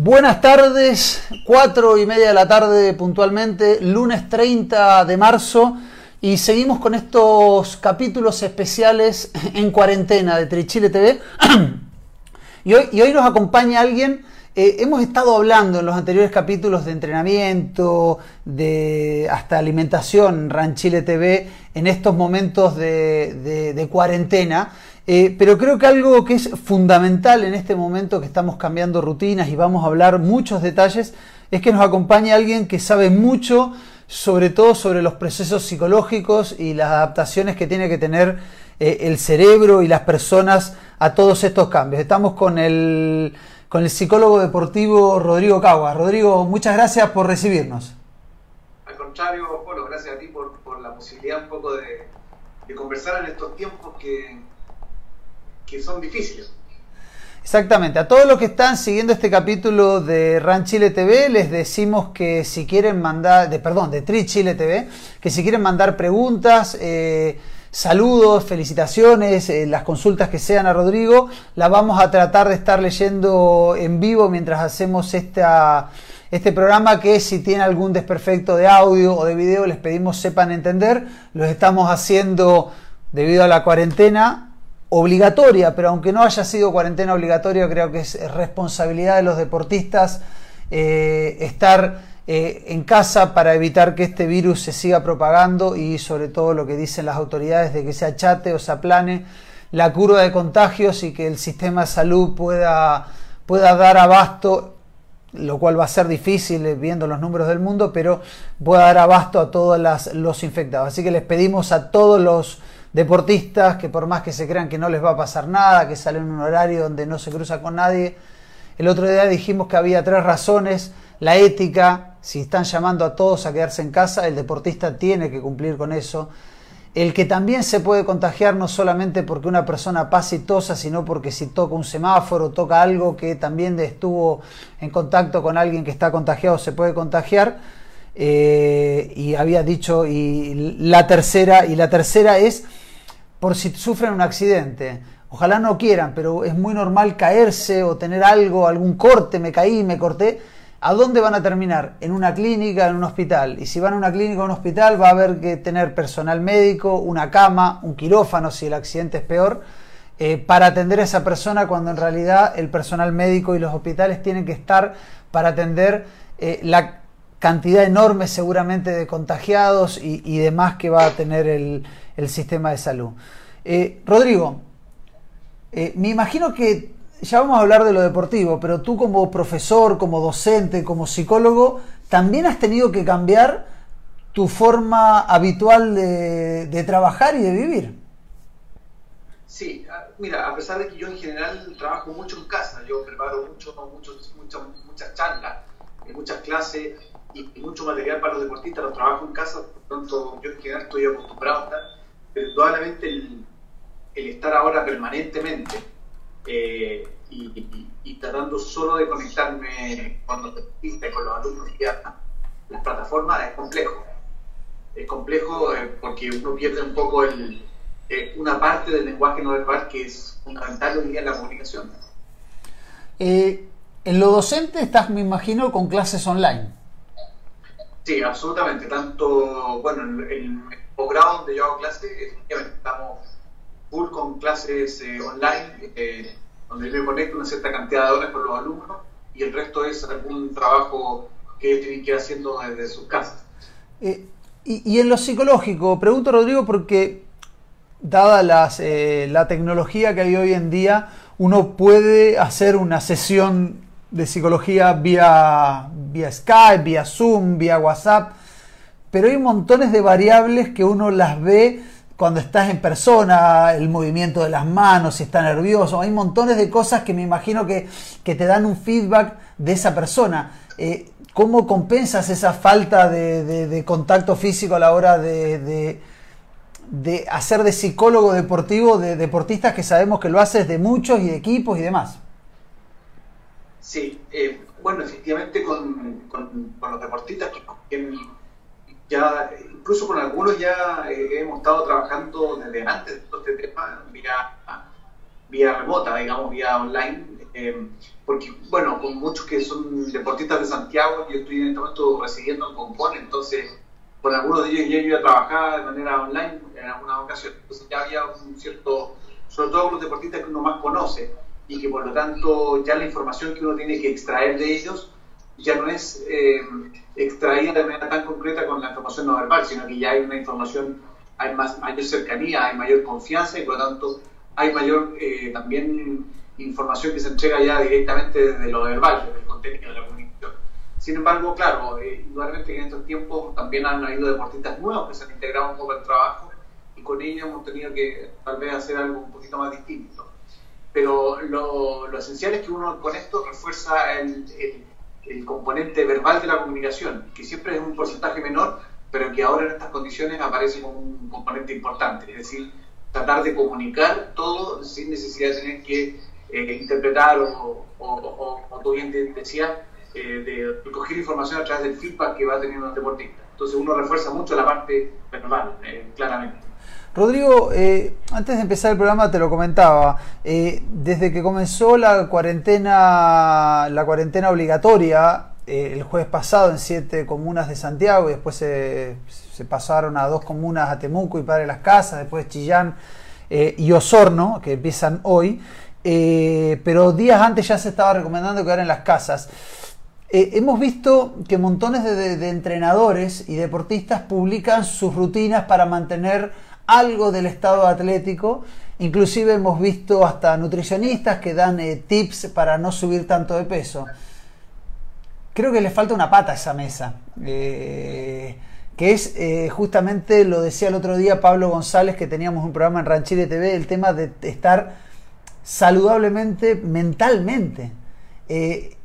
Buenas tardes, cuatro y media de la tarde puntualmente, lunes 30 de marzo y seguimos con estos capítulos especiales en cuarentena de Trichile TV. y, hoy, y hoy nos acompaña alguien, eh, hemos estado hablando en los anteriores capítulos de entrenamiento, de hasta alimentación, Ranchile TV, en estos momentos de cuarentena. Eh, pero creo que algo que es fundamental en este momento que estamos cambiando rutinas y vamos a hablar muchos detalles es que nos acompañe alguien que sabe mucho, sobre todo sobre los procesos psicológicos y las adaptaciones que tiene que tener eh, el cerebro y las personas a todos estos cambios. Estamos con el, con el psicólogo deportivo Rodrigo Caguas. Rodrigo, muchas gracias por recibirnos. Al contrario, Polo, gracias a ti por, por la posibilidad un poco de, de conversar en estos tiempos que que son difíciles. Exactamente. A todos los que están siguiendo este capítulo de Ran Chile TV, les decimos que si quieren mandar, de, perdón, de Tri Chile TV, que si quieren mandar preguntas, eh, saludos, felicitaciones, eh, las consultas que sean a Rodrigo, las vamos a tratar de estar leyendo en vivo mientras hacemos esta, este programa que si tiene algún desperfecto de audio o de video, les pedimos sepan entender. Los estamos haciendo debido a la cuarentena obligatoria, pero aunque no haya sido cuarentena obligatoria, creo que es responsabilidad de los deportistas eh, estar eh, en casa para evitar que este virus se siga propagando y sobre todo lo que dicen las autoridades de que se achate o se aplane la curva de contagios y que el sistema de salud pueda, pueda dar abasto lo cual va a ser difícil eh, viendo los números del mundo, pero pueda dar abasto a todos los infectados. Así que les pedimos a todos los deportistas que por más que se crean que no les va a pasar nada, que salen en un horario donde no se cruza con nadie. El otro día dijimos que había tres razones. La ética, si están llamando a todos a quedarse en casa, el deportista tiene que cumplir con eso. El que también se puede contagiar no solamente porque una persona pasa y tosa, sino porque si toca un semáforo, toca algo que también estuvo en contacto con alguien que está contagiado, se puede contagiar. Eh, y había dicho, y la tercera, y la tercera es por si sufren un accidente. Ojalá no quieran, pero es muy normal caerse o tener algo, algún corte, me caí, me corté. ¿A dónde van a terminar? En una clínica, en un hospital. Y si van a una clínica o un hospital, va a haber que tener personal médico, una cama, un quirófano si el accidente es peor, eh, para atender a esa persona cuando en realidad el personal médico y los hospitales tienen que estar para atender eh, la cantidad enorme seguramente de contagiados y, y demás que va a tener el, el sistema de salud. Eh, Rodrigo, eh, me imagino que ya vamos a hablar de lo deportivo, pero tú como profesor, como docente, como psicólogo, también has tenido que cambiar tu forma habitual de, trabajar y de vivir. Sí, mira, a pesar de que yo en general trabajo mucho en casa, yo preparo mucho, mucho muchas charlas, muchas clases y, mucho material para los deportistas, los trabajo en casa, por lo tanto yo en general estoy acostumbrado a estar pero indudablemente el, el, estar ahora permanentemente eh, y, y, y, tratando solo de conectarme cuando te con los alumnos las plataformas es complejo. Es complejo eh, porque uno pierde un poco el, eh, una parte del lenguaje no verbal que es fundamental hoy día en la comunicación. Eh, en lo docente estás, me imagino, con clases online. Sí, absolutamente. Tanto, bueno, en, en posgrado donde yo hago clases, estamos full con clases eh, online, eh, donde yo me conecto una cierta cantidad de horas con los alumnos y el resto es algún trabajo que tienen que ir haciendo desde sus casas. Eh, y, en lo psicológico, pregunto Rodrigo porque dada la tecnología que hay hoy en día, uno puede hacer una sesión de psicología vía, vía Skype, vía Zoom, vía WhatsApp pero hay montones de variables que uno las ve cuando estás en persona, el movimiento de las manos, si está nervioso, hay montones de cosas que me imagino que, que te dan un feedback de esa persona. Eh, ¿Cómo compensas esa falta de, de, contacto físico a la hora de, de, hacer de psicólogo deportivo de deportistas que sabemos que lo haces de muchos y de equipos y demás? Sí, eh, bueno, efectivamente con, con, los deportistas que ya, incluso con algunos ya eh, hemos estado trabajando desde antes de todo este tema vía, vía remota, digamos, vía online, eh, porque, bueno, con muchos que son deportistas de Santiago, yo estoy en este momento residiendo en Compón, entonces con algunos de ellos ya iba a trabajar de manera online en algunas ocasiones, entonces ya había un cierto, sobre todo con los deportistas que uno más conoce, y que por lo tanto ya la información que uno tiene que extraer de ellos ya no es eh, extraída de manera tan concreta con la información no verbal, sino que ya hay una información, hay más, mayor cercanía, hay mayor confianza y por lo tanto hay mayor eh, también información que se entrega ya directamente desde lo verbal, desde el contenido de la comunicación. Sin embargo, claro, eh, indudablemente en estos tiempos también han habido deportistas nuevos que se han integrado un poco al trabajo y con ellos hemos tenido que tal vez hacer algo un poquito más distinto. Pero lo, esencial es que uno con esto refuerza el, componente verbal de la comunicación, que siempre es un porcentaje menor, pero que ahora en estas condiciones aparece como un componente importante. Es decir, tratar de comunicar todo sin necesidad de tener que eh, interpretar o, o, o, tú bien decías, eh, de recoger información a través del feedback que va teniendo el deportista. Entonces uno refuerza mucho la parte verbal, eh, claramente. Rodrigo, eh, antes de empezar el programa te lo comentaba, eh, desde que comenzó la cuarentena, la cuarentena obligatoria eh, el jueves pasado en siete comunas de Santiago y después se, pasaron a dos comunas, a Temuco y Padre las Casas, después Chillán y Osorno, que empiezan hoy, pero días antes ya se estaba recomendando quedar en las casas. hemos visto que montones de entrenadores y deportistas publican sus rutinas para mantener algo del estado atlético. Inclusive hemos visto hasta nutricionistas que dan eh, tips para no subir tanto de peso. Creo que le falta una pata a esa mesa. Eh, que es eh, justamente, lo decía el otro día Pablo González, que teníamos un programa en Ranchile TV, el tema de estar saludablemente mentalmente.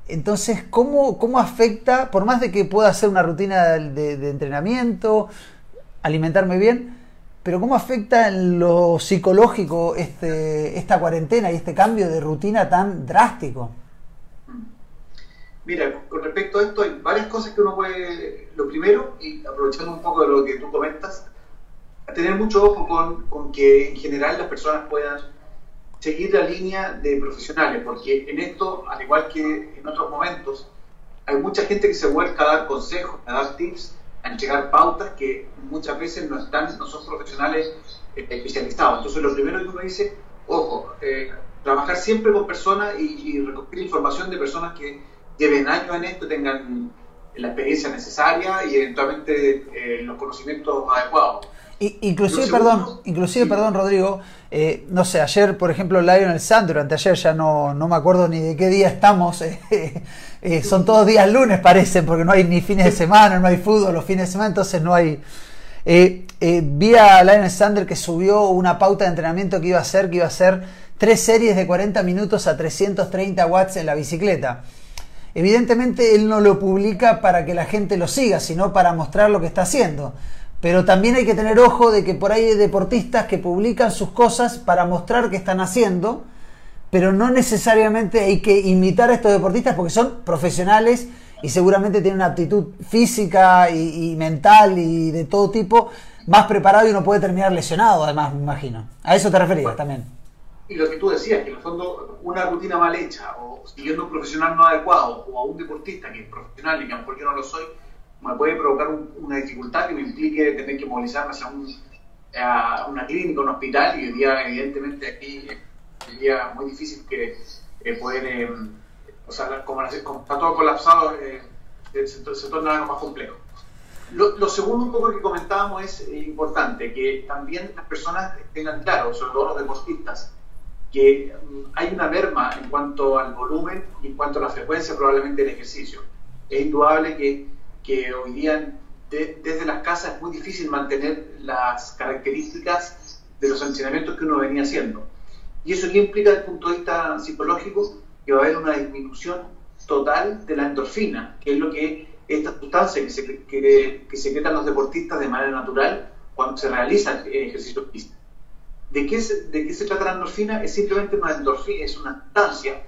entonces, ¿cómo, ¿cómo, afecta, por más de que pueda hacer una rutina de, de entrenamiento, alimentarme bien, pero ¿cómo afecta en lo psicológico este, esta cuarentena y este cambio de rutina tan drástico? Mira, con respecto a esto hay varias cosas que uno puede... Lo primero, y aprovechando un poco de lo que tú comentas, tener mucho ojo con, con que en general las personas puedan seguir la línea de profesionales, porque en esto, al igual que en otros momentos, hay mucha gente que se vuelca a dar consejos, a dar tips, a entregar pautas que muchas veces no están, no son profesionales eh, especializados. Entonces lo primero que uno dice, ojo, eh, trabajar siempre con personas y, recoger información de personas que lleven años en esto, tengan la experiencia necesaria y eventualmente eh, los conocimientos adecuados. inclusive, perdón, inclusive, perdón, Rodrigo, no sé, ayer, por ejemplo, Lionel Sandro, anteayer ya no, no me acuerdo ni de qué día estamos, Eh, son todos días lunes parecen, porque no hay ni fines de semana, no hay fútbol los fines de semana, entonces no hay... Eh, eh, vi a Lionel Sander que subió una pauta de entrenamiento que iba a hacer, que iba a hacer tres series de 40 minutos a 330 watts en la bicicleta. Evidentemente él no lo publica para que la gente lo siga, sino para mostrar lo que está haciendo. Pero también hay que tener ojo de que por ahí hay deportistas que publican sus cosas para mostrar qué están haciendo pero no necesariamente hay que imitar a estos deportistas porque son profesionales y seguramente tienen una aptitud física y, mental y de todo tipo más preparado y uno puede terminar lesionado, además, me imagino. A eso te referías también. Y lo que tú decías, que en el fondo una rutina mal hecha o siguiendo un profesional no adecuado o a un deportista que es profesional y que a lo mejor yo no lo soy, me puede provocar una dificultad que me implique tener que movilizarme hacia un, a una clínica, un hospital y hoy día evidentemente aquí sería muy difícil que eh, poder, eh, o sea, como, está todo colapsado, eh, se, torna algo más complejo. Lo, segundo un poco que comentábamos es importante, que también las personas tengan claro, sobre todo los deportistas, que mm, hay una merma en cuanto al volumen y en cuanto a la frecuencia probablemente del ejercicio. Es indudable que, que hoy día desde las casas es muy difícil mantener las características de los entrenamientos que uno venía haciendo. ¿Y eso qué implica desde el punto de vista psicológico? Que va a haber una disminución total de la endorfina, que es lo que esta sustancia que, se, que, que secretan los deportistas de manera natural cuando se realizan ejercicios físicos. ¿De qué, se, ¿De qué se trata la endorfina? Es simplemente una endorfina, es una sustancia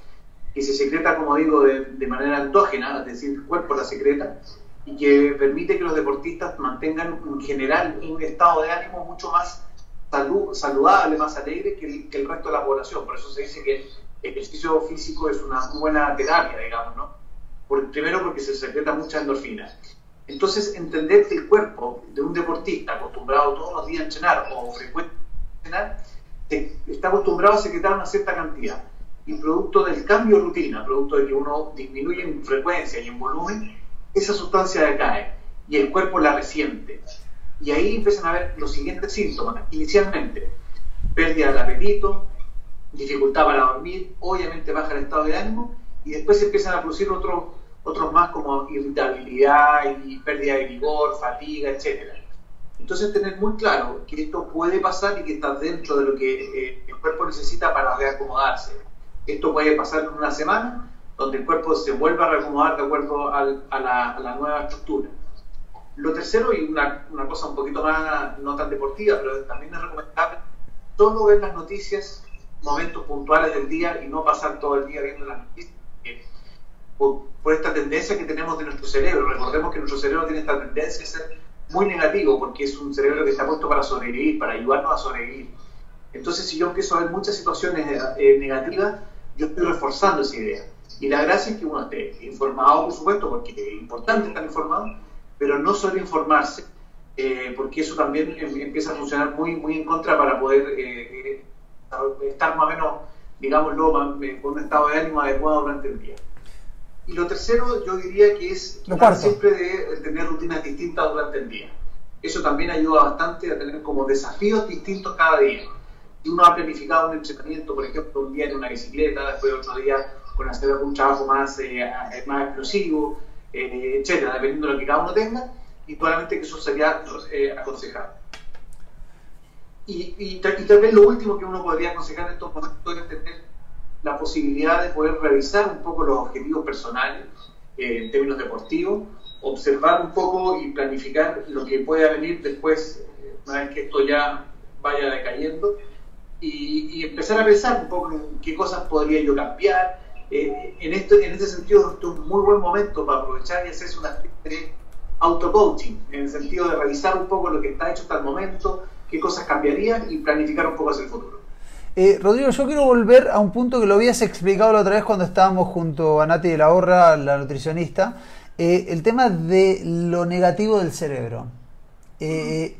que se secreta, como digo, de, de manera endógena, es decir, el cuerpo la secreta, y que permite que los deportistas mantengan en general un estado de ánimo mucho más saludable, más alegre que el, resto de la población. Por eso se dice que el ejercicio físico es una buena terapia, digamos, ¿no? Por, primero porque se secreta mucha endorfina. Entonces, entender que el cuerpo de un deportista acostumbrado todos los días a entrenar o frecuente entrenar, está acostumbrado a secretar una cierta cantidad. Y producto del cambio de rutina, producto de que uno disminuye en frecuencia y en volumen, esa sustancia decae y el cuerpo la resiente. Y ahí empiezan a ver los siguientes síntomas. Inicialmente, pérdida del apetito, dificultad para dormir, obviamente baja el estado de ánimo y después empiezan a producir otros, otros más como irritabilidad y pérdida de vigor, fatiga, etc. Entonces tener muy claro que esto puede pasar y que está dentro de lo que eh, el cuerpo necesita para reacomodarse. Esto puede pasar en una semana, donde el cuerpo se vuelva a reacomodar de acuerdo a, la, nueva estructura. Lo tercero, y una, una, cosa un poquito más, no tan deportiva, pero también es recomendable, solo ver las noticias momentos puntuales del día y no pasar todo el día viendo las noticias. Por, por, esta tendencia que tenemos de nuestro cerebro. Recordemos que nuestro cerebro tiene esta tendencia a ser muy negativo porque es un cerebro que está puesto para sobrevivir, para ayudarnos a sobrevivir. Entonces, si yo empiezo a ver muchas situaciones eh, negativas, yo estoy reforzando esa idea. Y la gracia es que uno esté informado, por supuesto, porque es importante estar informado, pero no solo informarse, eh, porque eso también em, empieza a funcionar muy, muy en contra para poder eh, estar más o menos, digámoslo, con un estado de ánimo adecuado durante el día. Y lo tercero, yo diría que es siempre de tener rutinas distintas durante el día. Eso también ayuda bastante a tener como desafíos distintos cada día. Si uno ha planificado un entrenamiento, por ejemplo, un día en una bicicleta, después otro día con hacer algún trabajo más, eh, más explosivo, eh, etcétera, dependiendo de lo que cada uno tenga, y probablemente que eso sería eh, aconsejable. Y, y, tal vez lo último que uno podría aconsejar en estos momentos es tener la posibilidad de poder revisar un poco los objetivos personales eh, en términos deportivos, observar un poco y planificar lo que pueda venir después, eh, una vez que esto ya vaya decayendo, y, y, empezar a pensar un poco en qué cosas podría yo cambiar. Eh, en, esto, en este sentido, es un muy buen momento para aprovechar y hacerse una especie de auto-coaching, en el sentido de revisar un poco lo que está hecho hasta el momento, qué cosas cambiarían y planificar un poco hacia el futuro. Eh, Rodrigo, yo quiero volver a un punto que lo habías explicado la otra vez cuando estábamos junto a Nati de la Horra, la nutricionista, eh, el tema de lo negativo del cerebro. Eh,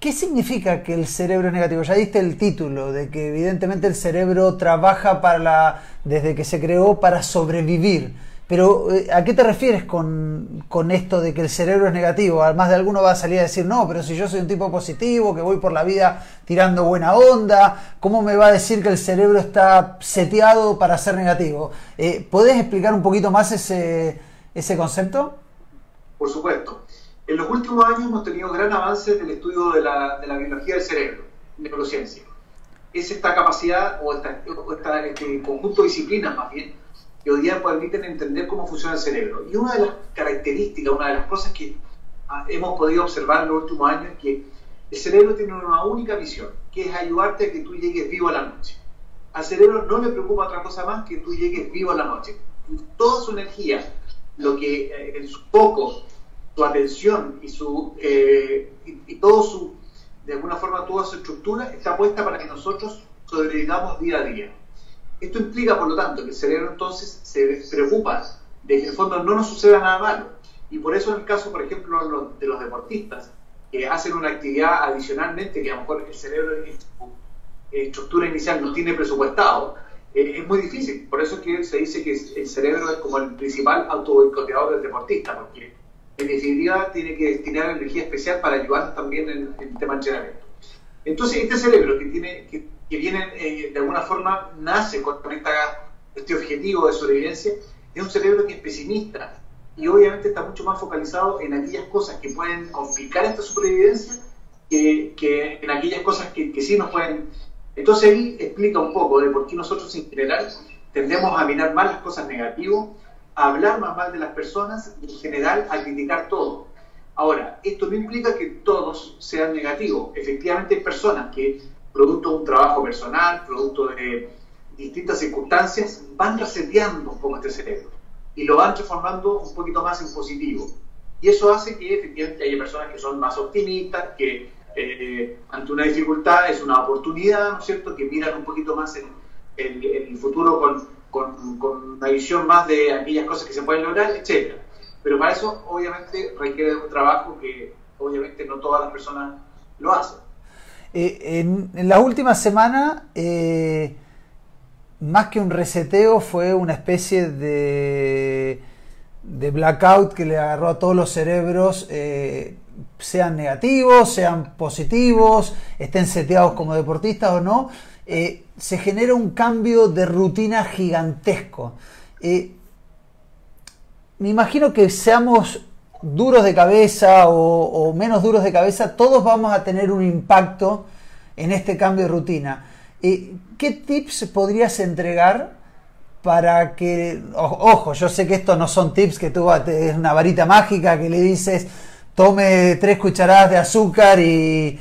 ¿Qué significa que el cerebro es negativo? Ya diste el título de que evidentemente el cerebro trabaja para la, desde que se creó para sobrevivir. Pero eh, ¿a qué te refieres con, con, esto de que el cerebro es negativo? Además de alguno va a salir a decir, no, pero si yo soy un tipo positivo, que voy por la vida tirando buena onda, ¿cómo me va a decir que el cerebro está seteado para ser negativo? Eh, ¿Podés explicar un poquito más ese, ese concepto? Por supuesto. En los últimos años hemos tenido gran avance en el estudio de la, de la biología del cerebro, neurociencia. Es esta capacidad o, esta, este conjunto de disciplinas más bien que hoy día permiten entender cómo funciona el cerebro. Y una de las características, una de las cosas que ah, hemos podido observar en los últimos años es que el cerebro tiene una única visión, que es ayudarte a que tú llegues vivo a la noche. Al cerebro no le preocupa otra cosa más que tú llegues vivo a la noche. Toda su energía, lo que eh, en su foco, su atención y su eh, y, todo su de alguna forma toda su estructura está puesta para que nosotros sobrevivamos día a día. Esto implica, por lo tanto, que el cerebro entonces se preocupa de que en el fondo no nos suceda nada malo. Y por eso en el caso, por ejemplo, de los deportistas, que hacen una actividad adicionalmente que a lo mejor el cerebro en su estructura inicial no tiene presupuestado, eh, es muy difícil. Por eso es que se dice que el cerebro es como el principal autoboicoteador del deportista, porque en definitiva tiene que destinar energía especial para ayudar también en, el tema de entrenamiento. Entonces, este cerebro que tiene que que vienen, eh, de alguna forma, nace con este objetivo de sobrevivencia, es un cerebro que es pesimista y obviamente está mucho más focalizado en aquellas cosas que pueden complicar esta supervivencia que, que en aquellas cosas que, que, sí nos pueden... Entonces ahí explica un poco de por qué nosotros en general tendemos a mirar más las cosas negativas, a hablar más mal de las personas y en general a criticar todo. Ahora, esto no implica que todos sean negativos. Efectivamente hay personas que producto de un trabajo personal, producto de distintas circunstancias, van reseteando un poco este cerebro y lo van transformando un poquito más en positivo. Y eso hace que efectivamente haya personas que son más optimistas, que, eh, ante una dificultad es una oportunidad, ¿no es cierto?, que miran un poquito más en, el futuro con, con, una visión más de aquellas cosas que se pueden lograr, etcétera. Pero para eso, obviamente, requiere un trabajo que, obviamente, no todas las personas lo hacen. Eh, en, en, la última semana, eh, más que un reseteo, fue una especie de, de blackout que le agarró a todos los cerebros. Eh, sean negativos, sean positivos, estén seteados como deportistas o no, eh, se genera un cambio de rutina gigantesco. Eh, me imagino que seamos duros de cabeza o, menos duros de cabeza, todos vamos a tener un impacto en este cambio de rutina. Eh, ¿Qué tips podrías entregar para que, ojo, yo sé que estos no son tips que tú es una varita mágica que le dices, tome tres cucharadas de azúcar y,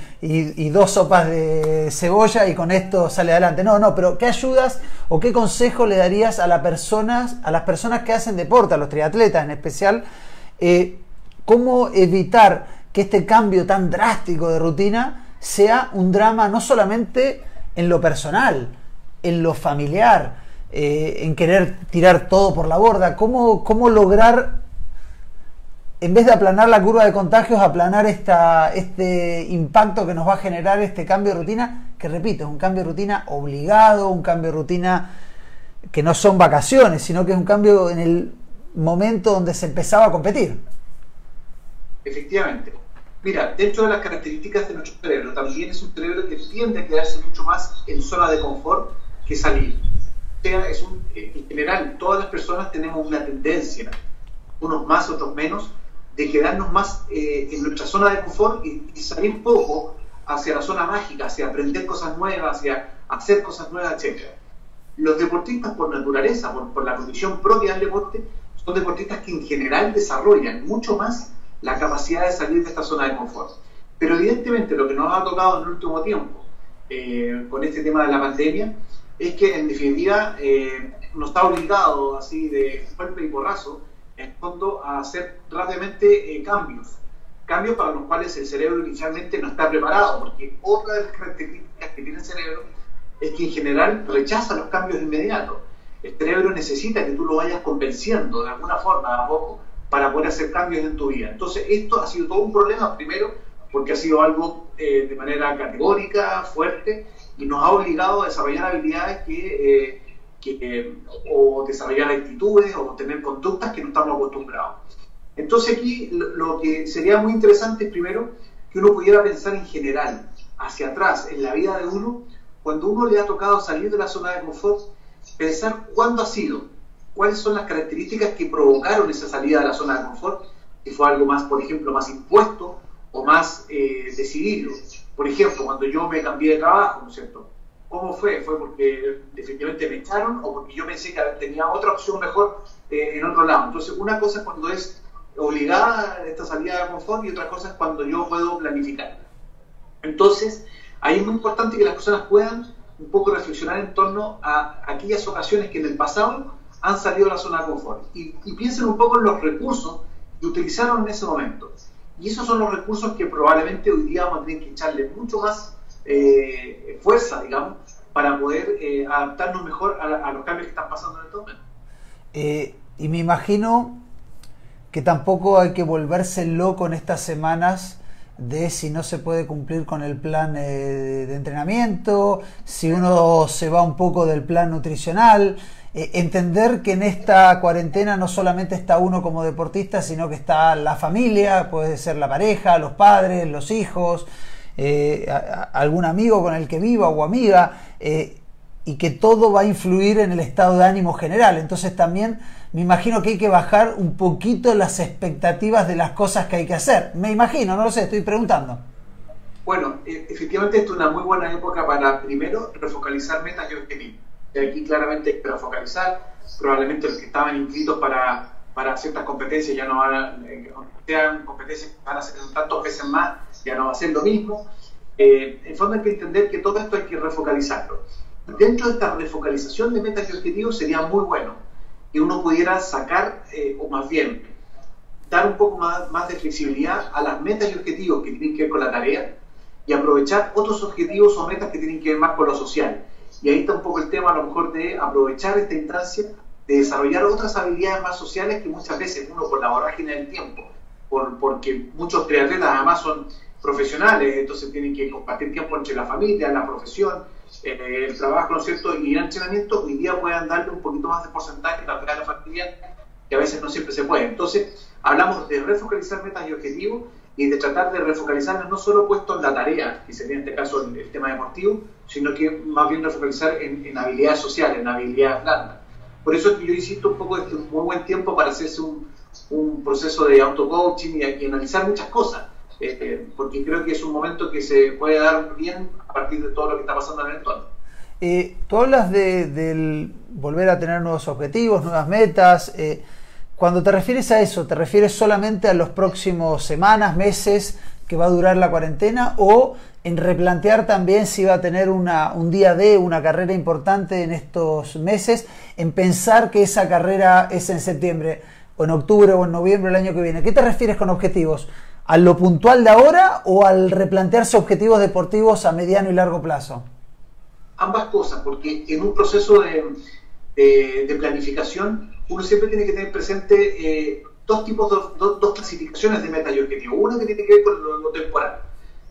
dos sopas de cebolla y con esto sale adelante. No, no, pero ¿qué ayudas o qué consejo le darías a, las personas, a las personas que hacen deporte, a los triatletas en especial? Eh, ¿Cómo evitar que este cambio tan drástico de rutina sea un drama no solamente en lo personal, en lo familiar, eh, en querer tirar todo por la borda? ¿Cómo, cómo lograr en vez de aplanar la curva de contagios, aplanar esta, este impacto que nos va a generar este cambio de rutina, que repito, es un cambio de rutina obligado, un cambio de rutina que no son vacaciones, sino que es un cambio en el momento donde se empezaba a competir. Efectivamente. Mira, dentro de las características de nuestro cerebro, también es un cerebro que tiende a quedarse mucho más en zona de confort que salir. O sea, es un, en general, todas las personas tenemos una tendencia, unos más, otros menos, de quedarnos más eh, en nuestra zona de confort y, salir poco hacia la zona mágica, hacia aprender cosas nuevas, hacia hacer cosas nuevas, etc. Los deportistas por naturaleza, por, la condición propia del deporte, son deportistas que en general desarrollan mucho más la capacidad de salir de esta zona de confort. Pero evidentemente lo que nos ha tocado en el último tiempo eh, con este tema de la pandemia es que en definitiva eh, nos ha obligado así de golpe y porrazo en fondo a hacer rápidamente eh, cambios, cambios para los cuales el cerebro inicialmente no está preparado, porque otra de las características que tiene el cerebro es que en general rechaza los cambios de inmediato. El cerebro necesita que tú lo vayas convenciendo de alguna forma a poco para poder hacer cambios en tu vida. Entonces, esto ha sido todo un problema, primero, porque ha sido algo eh, de manera categórica, fuerte, y nos ha obligado a desarrollar habilidades que eh, o desarrollar actitudes o tener conductas que no estamos acostumbrados. Entonces aquí lo, que sería muy interesante es primero que uno pudiera pensar en general, hacia atrás, en la vida de uno, cuando uno le ha tocado salir de la zona de confort, pensar cuándo ha sido, cuáles son las características que provocaron esa salida de la zona de confort, si fue algo más, por ejemplo, más impuesto o más eh, decidido. Por ejemplo, cuando yo me cambié de trabajo, ¿no es cierto? ¿Cómo fue? ¿Fue porque definitivamente me echaron o porque yo pensé que tenía otra opción mejor eh, en otro lado? Entonces, una cosa es cuando es obligada esta salida de confort y otra cosa es cuando yo puedo planificar. Entonces, ahí es muy importante que las personas puedan un poco reflexionar en torno a aquellas ocasiones que en el pasado han salido de la zona de confort y, y piensen un poco en los recursos que utilizaron en ese momento. Y esos son los recursos que probablemente hoy día vamos a tener que echarle mucho más eh, fuerza, digamos, para poder eh, adaptarnos mejor a, los cambios que están pasando en el momento. Eh, y me imagino que tampoco hay que volverse loco en estas semanas de si no se puede cumplir con el plan de entrenamiento, si uno se va un poco del plan nutricional, entender que en esta cuarentena no solamente está uno como deportista, sino que está la familia, puede ser la pareja, los padres, los hijos, eh, algún amigo con el que viva o amiga, eh, y que todo va a influir en el estado de ánimo general. Entonces también me imagino que hay que bajar un poquito las expectativas de las cosas que hay que hacer. Me imagino, no lo sé, estoy preguntando. Bueno, e, efectivamente esto es una muy buena época para primero refocalizar metas y objetivos. Y aquí claramente hay que refocalizar, probablemente los que estaban inscritos para, para ciertas competencias ya no van a, eh, sean competencias que van a ser tantos veces más, ya no va a ser lo mismo. Eh, en fondo hay que entender que todo esto hay que refocalizarlo. Dentro de esta refocalización de metas y objetivos sería muy bueno que uno pudiera sacar, eh, o más bien, dar un poco más, más de flexibilidad a las metas y objetivos que tienen que ver con la tarea y aprovechar otros objetivos o metas que tienen que ver más con lo social. Y ahí está un poco el tema a lo mejor de aprovechar esta instancia de desarrollar otras habilidades más sociales que muchas veces uno por la vorágine del tiempo, por, porque muchos triatletas además son profesionales, entonces tienen que compartir tiempo entre la familia, la profesión, eh, el trabajo, ¿no es cierto? Y el entrenamiento, hoy día puedan darle un poquito más de porcentaje a la familia, que a veces no siempre se puede. Entonces, hablamos de refocalizar metas y objetivos y de tratar de refocalizarnos no solo puesto en la tarea, que sería en este caso el, tema deportivo, sino que más bien refocalizar en, habilidades sociales, en habilidades blandas. Por eso yo insisto un poco, es un muy buen tiempo para hacerse un, un proceso de auto-coaching y, analizar muchas cosas, eh, porque creo que es un momento que se puede dar bien a partir de todo lo que está pasando en el entorno. Eh, tú hablas de, volver a tener nuevos objetivos, nuevas metas. Eh, cuando te refieres a eso, ¿te refieres solamente a los próximos semanas, meses que va a durar la cuarentena o en replantear también si va a tener un día de una carrera importante en estos meses, en pensar que esa carrera es en septiembre o en octubre o en noviembre del año que viene? ¿Qué te refieres con objetivos? ¿A lo puntual de ahora o al replantearse objetivos deportivos a mediano y largo plazo? Ambas cosas, porque en un proceso de, de planificación uno siempre tiene que tener presente eh, dos tipos, dos, clasificaciones de meta y objetivo. Una que tiene que ver con lo, temporal,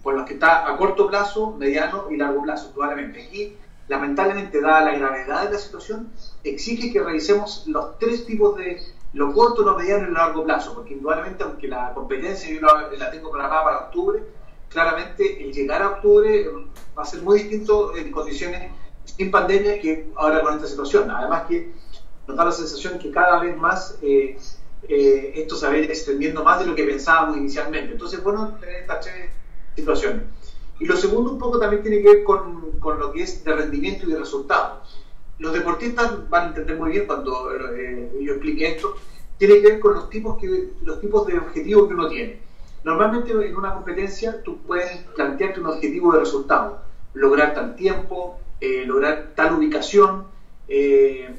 con los que está a corto plazo, mediano y largo plazo, probablemente. Aquí, lamentablemente, dada la gravedad de la situación, exige que revisemos los tres tipos de lo corto, lo mediano y lo largo plazo, porque indudablemente, aunque la competencia yo la, tengo programada para octubre, claramente el llegar a octubre va a ser muy distinto en condiciones sin pandemia que ahora con esta situación. Además que nos da la sensación que cada vez más eh, eh, esto se va a ir extendiendo más de lo que pensábamos inicialmente. Entonces, bueno, tener estas tres situaciones. Y lo segundo un poco también tiene que ver con, con lo que es de rendimiento y de resultado. Los deportistas van a entender muy bien cuando eh, yo explique esto, tiene que ver con los tipos, que, los tipos de objetivos que uno tiene. Normalmente en una competencia tú puedes plantearte un objetivo de resultado, lograr tal tiempo, lograr tal ubicación, eh,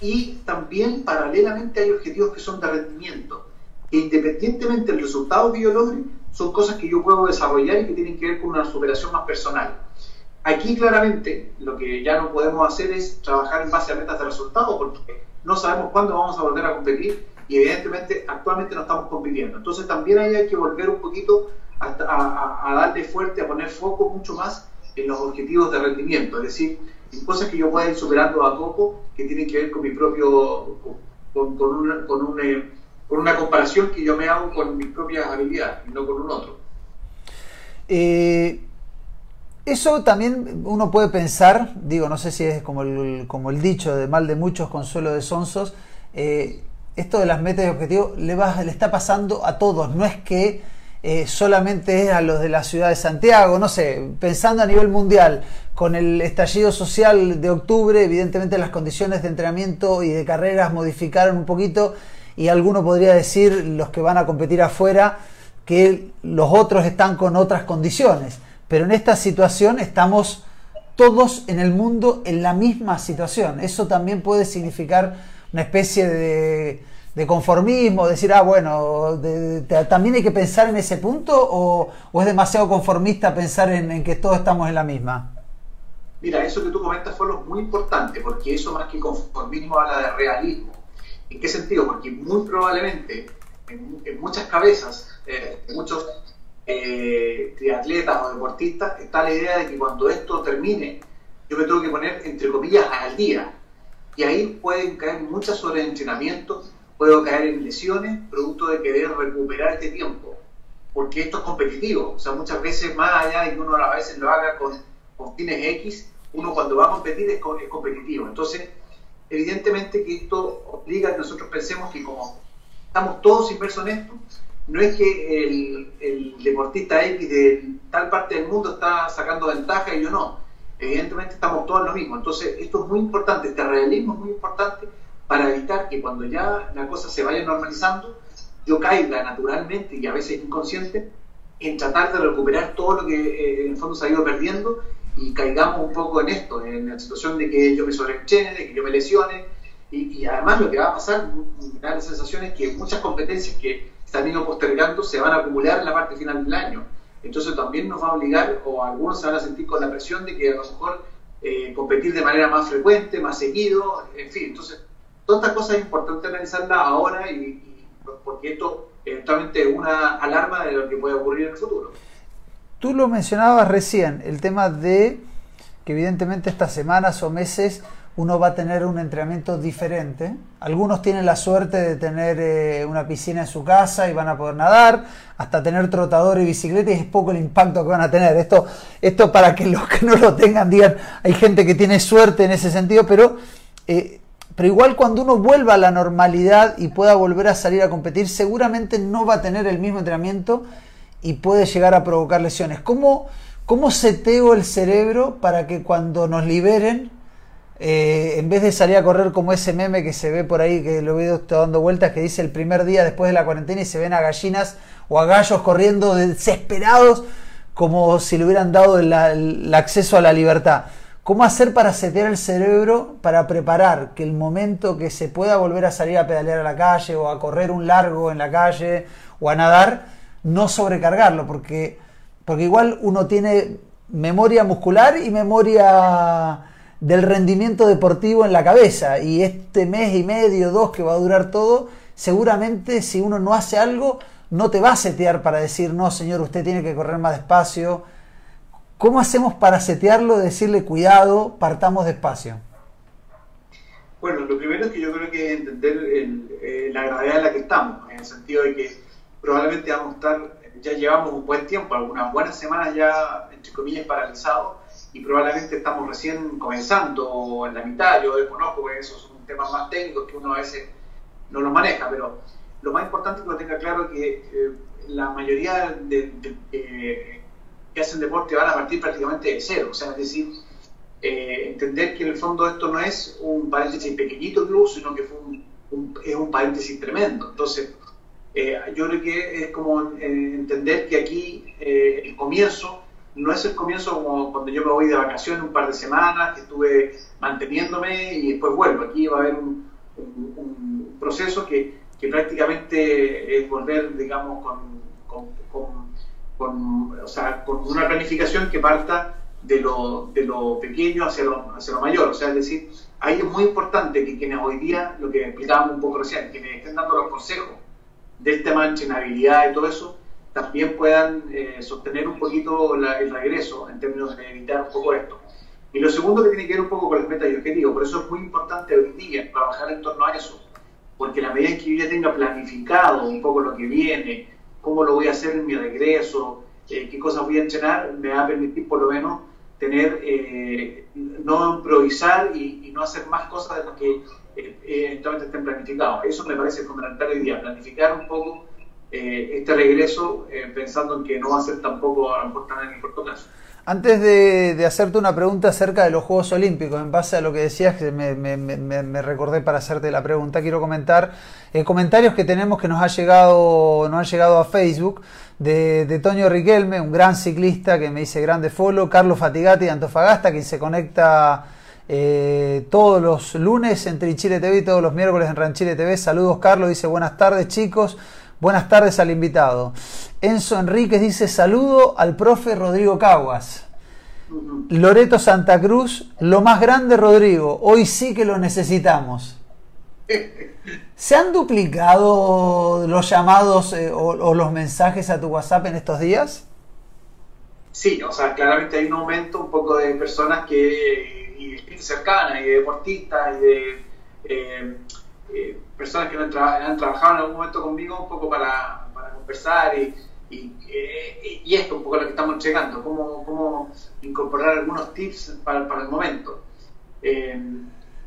y también paralelamente hay objetivos que son de rendimiento, que independientemente del resultado que yo logre, son cosas que yo puedo desarrollar y que tienen que ver con una superación más personal. Aquí claramente lo que ya no podemos hacer es trabajar en base a metas de resultado porque no sabemos cuándo vamos a volver a competir y evidentemente actualmente no estamos compitiendo. Entonces también ahí hay que volver un poquito a, darle fuerte, a poner foco mucho más en los objetivos de rendimiento, es decir, cosas que yo pueda ir superando a poco que tienen que ver con mi propio, con, con, una, con, eh, con una comparación que yo me hago con mis propias habilidades y no con un otro. Eh, eso también uno puede pensar, digo, no sé si es como el, como el dicho de mal de muchos, consuelo de sonsos, eh, esto de las metas y objetivos le, va, le está pasando a todos, no es que eh, solamente es a los de la ciudad de Santiago, no sé, pensando a nivel mundial, con el estallido social de octubre, evidentemente las condiciones de entrenamiento y de carreras modificaron un poquito y alguno podría decir, los que van a competir afuera, que los otros están con otras condiciones, pero en esta situación estamos todos en el mundo en la misma situación. Eso también puede significar una especie de conformismo, decir, ah, bueno, también hay que pensar en ese punto o, es demasiado conformista pensar en, que todos estamos en la misma? Mira, eso que tú comentas fue lo muy importante, porque eso más que conformismo habla de realismo. ¿En qué sentido? Porque muy probablemente en, muchas cabezas, eh, muchos eh, triatletas o deportistas, está la idea de que cuando esto termine, yo me tengo que poner, entre comillas, al día. Y ahí pueden caer muchas sobreentrenamientos puedo caer en lesiones producto de querer recuperar este tiempo, porque esto es competitivo, o sea, muchas veces más allá de que uno a veces lo haga con, fines X, uno cuando va a competir es, competitivo. Entonces, evidentemente que esto obliga a que nosotros pensemos que como estamos todos inmersos en esto, no es que el, deportista X de tal parte del mundo está sacando ventaja y yo no. Evidentemente estamos todos en lo mismo. Entonces, esto es muy importante, este realismo es muy importante para evitar que cuando ya la cosa se vaya normalizando, yo caiga naturalmente y a veces inconsciente en tratar de recuperar todo lo que eh, en el fondo se ha ido perdiendo y caigamos un poco en esto, en la situación de que yo me sobreenchene, de que yo me lesione y, además lo que va a pasar, me da la sensación es que muchas competencias que están ido postergando se van a acumular en la parte final del año entonces también nos va a obligar, o algunos se van a sentir con la presión de que a lo mejor eh, competir de manera más frecuente, más seguido, en fin, entonces todas estas cosas es importante analizarlas ahora y, porque esto eventualmente es una alarma de lo que puede ocurrir en el futuro. Tú lo mencionabas recién, el tema de que evidentemente estas semanas o meses uno va a tener un entrenamiento diferente. Algunos tienen la suerte de tener eh, una piscina en su casa y van a poder nadar, hasta tener trotador y bicicleta y es poco el impacto que van a tener. Esto, esto para que los que no lo tengan digan, hay gente que tiene suerte en ese sentido, pero, eh, pero igual cuando uno vuelva a la normalidad y pueda volver a salir a competir, seguramente no va a tener el mismo entrenamiento y puede llegar a provocar lesiones. ¿Cómo, cómo seteo el cerebro para que cuando nos liberen eh, en vez de salir a correr como ese meme que se ve por ahí, que lo veo dando vueltas, que dice el primer día después de la cuarentena y se ven a gallinas o a gallos corriendo desesperados como si le hubieran dado el, acceso a la libertad. ¿Cómo hacer para setear el cerebro, para preparar que el momento que se pueda volver a salir a pedalear a la calle o a correr un largo en la calle o a nadar, no sobrecargarlo? Porque, porque igual uno tiene memoria muscular y memoria del rendimiento deportivo en la cabeza. Y este mes y medio, dos que va a durar todo, seguramente si uno no hace algo, no te va a setear para decir, no, señor, usted tiene que correr más despacio. ¿Cómo hacemos para setearlo, decirle cuidado, partamos despacio? Bueno, lo primero es que yo creo que entender eh, la gravedad en la que estamos, en el sentido de que probablemente vamos a estar, ya llevamos un buen tiempo, algunas buenas semanas ya, entre comillas, paralizados, y probablemente estamos recién comenzando en la mitad, yo desconozco, porque esos son temas más técnicos que uno a veces no los maneja, pero lo más importante es que lo tenga claro que eh, la mayoría de, eh, que hacen deporte van a partir prácticamente de cero, o sea, es decir, eh, entender que en el fondo esto no es un paréntesis pequeñito incluso, sino que fue es un paréntesis tremendo. Entonces, yo creo que es como entender que aquí el comienzo no es el comienzo como cuando yo me voy de vacaciones un par de semanas, que estuve manteniéndome y después vuelvo. Aquí va a haber un, proceso que, prácticamente es volver, digamos, con, o sea, con, una planificación que parta de lo, de lo pequeño hacia lo, hacia lo mayor. O sea, es decir, ahí es muy importante que quienes hoy día, lo que explicábamos un poco recién, quienes estén dando los consejos del tema de entrenabilidad y todo eso, también puedan eh, sostener un poquito el regreso en términos de evitar un poco esto. Y lo segundo que tiene que ver un poco con las metas y objetivos, por eso es muy importante hoy día trabajar en torno a eso, porque la medida en que yo ya tenga planificado un poco lo que viene, cómo lo voy a hacer en mi regreso, eh, qué cosas voy a entrenar, me va a permitir por lo menos tener, eh, no improvisar y, no hacer más cosas de lo que eventualmente estén planificados. Eso me parece fundamental hoy día, planificar un poco eh, este regreso eh, pensando en que no va a ser tampoco a lo en el corto plazo. Antes de, hacerte una pregunta acerca de los Juegos Olímpicos, en base a lo que decías, que me, recordé para hacerte la pregunta, quiero comentar eh, comentarios que tenemos que nos ha llegado, nos han llegado a Facebook de, de, Toño Riquelme, un gran ciclista que me dice grande follow, Carlos Fatigati de Antofagasta, quien se conecta todos los lunes en Trichile TV y todos los miércoles en Ranchile TV. Saludos Carlos, dice buenas tardes chicos. Buenas tardes al invitado. Enzo Enríquez dice saludo al profe Rodrigo Caguas. Loreto Santa Cruz, lo más grande Rodrigo, hoy sí que lo necesitamos. ¿Se han duplicado los llamados eh, o, los mensajes a tu WhatsApp en estos días? Sí, o sea, claramente hay un aumento un poco de personas que y, cercanas y de deportistas y de eh, eh, personas que han, trabajado en algún momento conmigo un poco para, conversar y, eh, y, esto, un poco lo que estamos llegando, cómo, cómo incorporar algunos tips para, el momento. Eh,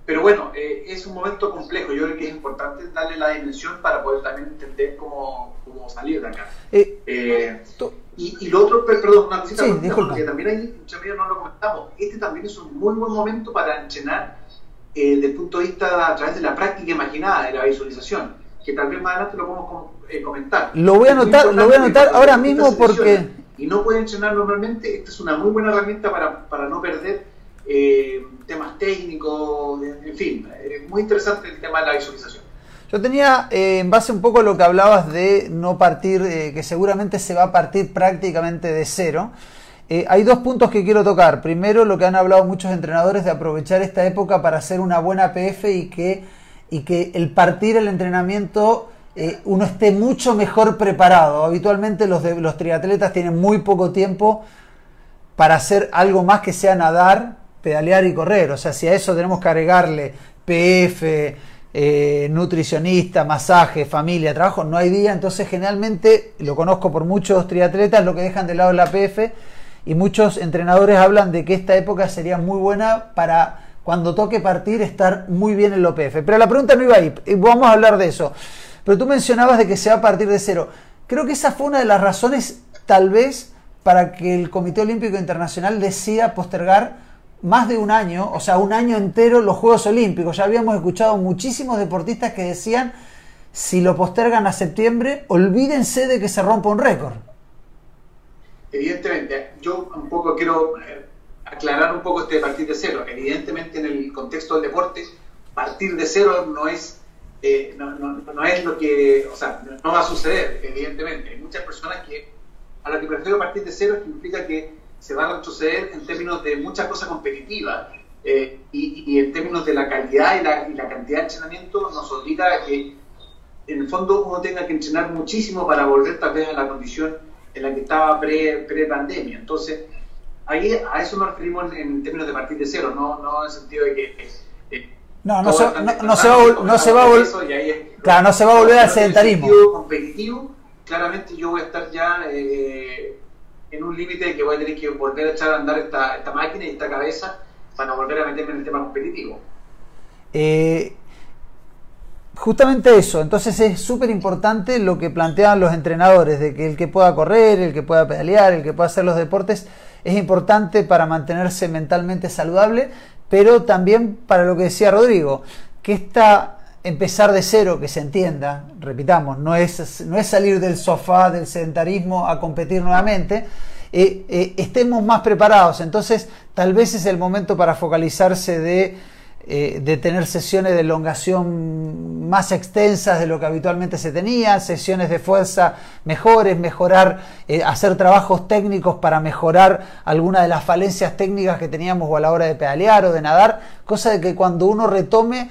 pero bueno, es un momento complejo, yo creo que es importante darle la dimensión para poder también entender cómo, cómo salir de acá. y, lo otro, perdón, una cosita, porque también hay, muchas veces no lo comentamos, este también es un muy buen momento para entrenar eh, desde el punto de vista a través de la práctica imaginada de la visualización, que tal vez más adelante lo podemos eh, comentar. Lo voy a anotar, lo voy a anotar ahora mismo porque... Y no pueden entrenar normalmente, esta es una muy buena herramienta para, para no perder eh, temas técnicos, en fin, es muy interesante el tema de la visualización. Yo tenía, eh, en base un poco a lo que hablabas de no partir, eh, que seguramente se va a partir prácticamente de cero, eh, hay dos puntos que quiero tocar. Primero, lo que han hablado muchos entrenadores de aprovechar esta época para hacer una buena PF y que, y que el partir el entrenamiento uno esté mucho mejor preparado. Habitualmente los, de, los triatletas tienen muy poco tiempo para hacer algo más que sea nadar, pedalear y correr. O sea, si a eso tenemos que agregarle PF, eh, nutricionista, masaje, familia, trabajo, no hay día. Entonces, generalmente, lo conozco por muchos triatletas, lo que dejan de lado la PF y muchos entrenadores hablan de que esta época sería muy buena para cuando toque partir estar muy bien en la OPF. Pero la pregunta no iba ahí, vamos a hablar de eso. Pero tú mencionabas de que se va a partir de cero. Creo que esa fue una de las razones, tal vez, para que el Comité Olímpico Internacional decida postergar más de un año, o sea, un año entero los Juegos Olímpicos. Ya habíamos escuchado muchísimos deportistas que decían, si lo postergan a septiembre, olvídense de que se rompa un récord. Evidentemente, yo un poco quiero eh, aclarar un poco este partir de cero. Evidentemente, en el contexto del deporte, partir de cero no es, eh, no, no, es lo que, o sea, no va a suceder, evidentemente. Hay muchas personas que a lo que prefiero partir de cero es que implica que se va a retroceder en términos de muchas cosas competitivas eh, y, en términos de la calidad y la, y la, cantidad de entrenamiento nos obliga a que en el fondo uno tenga que entrenar muchísimo para volver tal vez a la condición en la que estaba pre-pandemia. Entonces, ahí a eso nos referimos en, términos de partir de cero, no, no en el sentido de que... Eh, no, no se, no, no, se, va, no se va a volver... Claro, no se va a volver al sedentarismo. competitivo claramente yo voy a estar ya eh, en un límite de que voy a tener que volver a echar a andar esta, esta máquina y esta cabeza para volver a meterme en el tema competitivo. Eh, justamente eso, entonces es súper importante lo que plantean los entrenadores, de que el que pueda correr, el que pueda pedalear, el que pueda hacer los deportes, es importante para mantenerse mentalmente saludable, pero también para lo que decía Rodrigo, que esta empezar de cero, que se entienda, repitamos, no es, no es salir del sofá, del sedentarismo a competir nuevamente, eh, eh, estemos más preparados. Entonces, tal vez es el momento para focalizarse de, eh, de, tener sesiones de elongación más extensas de lo que habitualmente se tenía, sesiones de fuerza mejores, mejorar, hacer trabajos técnicos para mejorar alguna de las falencias técnicas que teníamos a la hora de pedalear o de nadar, cosa de que cuando uno retome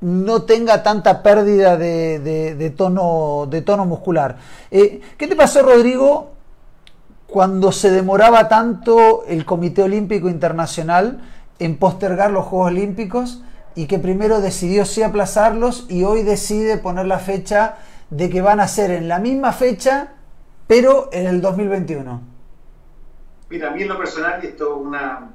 no tenga tanta pérdida de, tono, de tono muscular. Eh, ¿Qué te pasó, Rodrigo, cuando se demoraba tanto el Comité Olímpico Internacional en postergar los Juegos Olímpicos y que primero decidió sí aplazarlos y hoy decide poner la fecha de que van a ser en la misma fecha, pero en el 2021? Mira, a mí en lo personal, y esto es una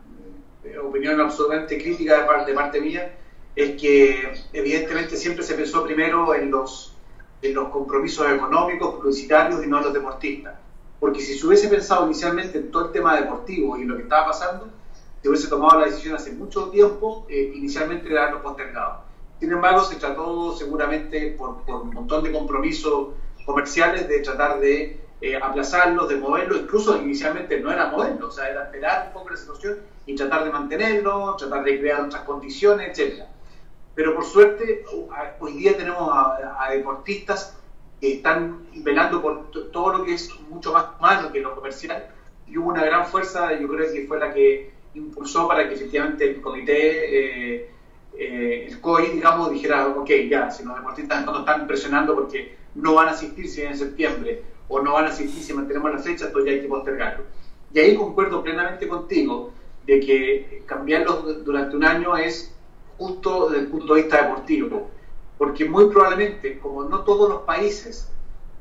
eh, opinión absolutamente crítica de parte, de parte mía, es que evidentemente siempre se pensó primero en los, en los compromisos económicos, publicitarios y no en los deportistas. Porque si se hubiese pensado inicialmente en todo el tema deportivo y lo que estaba pasando, se hubiese tomado la decisión hace mucho tiempo, eh, inicialmente de haberlo postergado. Sin embargo, se trató seguramente por, por un montón de compromisos comerciales de tratar de eh, aplazarlos, de moverlo, incluso inicialmente no era moverlo, o sea, era esperar un poco la situación y tratar de mantenerlo, tratar de crear otras condiciones, etcétera. Pero por suerte hoy día tenemos a, deportistas que están velando por todo lo que es mucho más humano que lo comercial. Y hubo una gran fuerza, yo creo que fue la que impulsó para que efectivamente el comité, eh, eh, el COI, digamos, dijera, ok, ya, si los deportistas no están presionando porque no van a asistir si en septiembre o no van a asistir si mantenemos la fecha, entonces ya hay que postergarlo. Y ahí concuerdo plenamente contigo de que cambiarlo durante un año es justo desde el punto de vista deportivo, porque muy probablemente, como no todos los países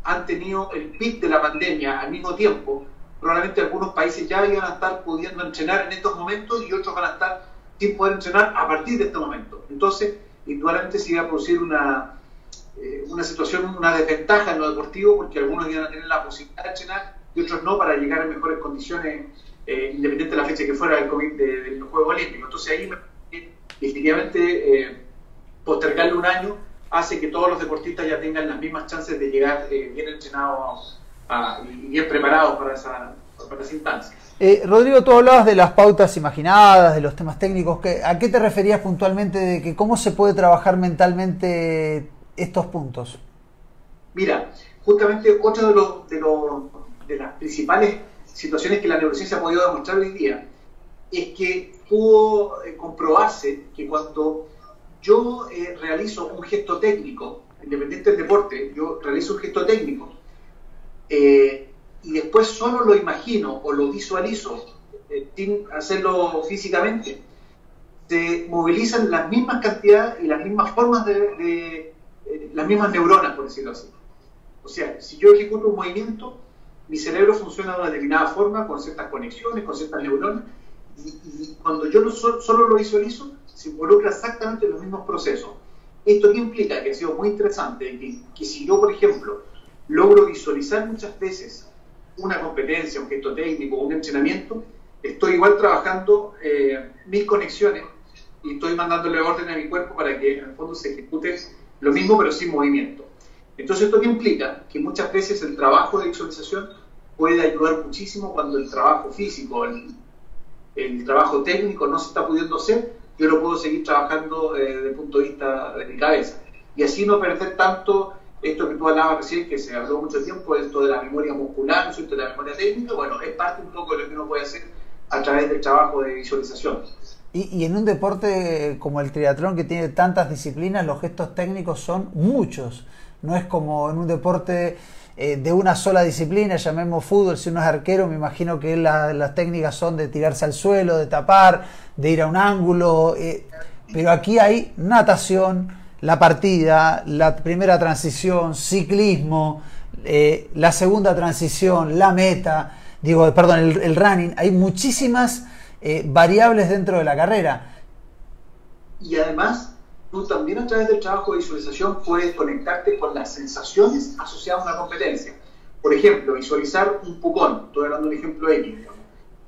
han tenido el pic de la pandemia al mismo tiempo, probablemente algunos países ya iban a estar pudiendo entrenar en estos momentos y otros van a estar sin poder entrenar a partir de este momento. Entonces, indudablemente se iba a producir una, eh, una situación, una desventaja en lo deportivo, porque algunos iban a tener la posibilidad de entrenar y otros no para llegar en mejores condiciones, eh, independiente de la fecha que fuera del, de, de los. Entonces ahí me definitivamente eh, postergarle un año hace que todos los deportistas ya tengan las mismas chances de llegar eh, bien entrenados y bien preparados para esa, para esa instancia. Eh, Rodrigo, tú hablabas de las pautas imaginadas, de los temas técnicos. ¿A qué te referías puntualmente de que cómo se puede trabajar mentalmente estos puntos? Mira, justamente otra de, los, de, de las principales situaciones que la neurociencia ha podido demostrar hoy día es que pudo eh, comprobarse que cuando yo eh, realizo un gesto técnico, independiente del deporte, yo realizo un gesto técnico eh, y después solo lo imagino o lo visualizo sin hacerlo físicamente, se movilizan las mismas cantidades y las mismas formas de, las mismas neuronas, por decirlo así. O sea, si yo ejecuto un movimiento, mi cerebro funciona de una determinada forma, con ciertas conexiones, con ciertas neuronas, y, cuando yo solo lo visualizo, se involucra exactamente los mismos procesos. Esto que implica, que ha sido muy interesante, que, si yo, por ejemplo, logro visualizar muchas veces una competencia, un gesto técnico, un entrenamiento, estoy igual trabajando eh, mis conexiones y estoy mandándole orden a mi cuerpo para que en el fondo se ejecute lo mismo pero sin movimiento. Entonces, ¿esto qué implica? Que muchas veces el trabajo de visualización puede ayudar muchísimo cuando el trabajo físico, el, trabajo técnico no se está pudiendo hacer, yo lo puedo seguir trabajando eh, desde el punto de vista de mi cabeza. Y así no perder tanto esto que tú hablabas recién, que se habló mucho tiempo, esto de la memoria muscular, esto de la memoria técnica, bueno, es parte un poco de lo que uno puede hacer a través del trabajo de visualización. Y, y, en un deporte como el triatlón que tiene tantas disciplinas, los gestos técnicos son muchos. No es como en un deporte eh, de una sola disciplina, llamemos fútbol, si uno es arquero, me imagino que las técnicas son de tirarse al suelo, de tapar, de ir a un ángulo, eh, pero aquí hay natación, la partida, la primera transición, ciclismo, eh, la segunda transición, la meta, digo, perdón, el, running, hay muchísimas variables dentro de la carrera. Y además tú también a través del trabajo de visualización puedes conectarte con las sensaciones asociadas a una competencia. Por ejemplo, visualizar un pucón, estoy hablando de un ejemplo X,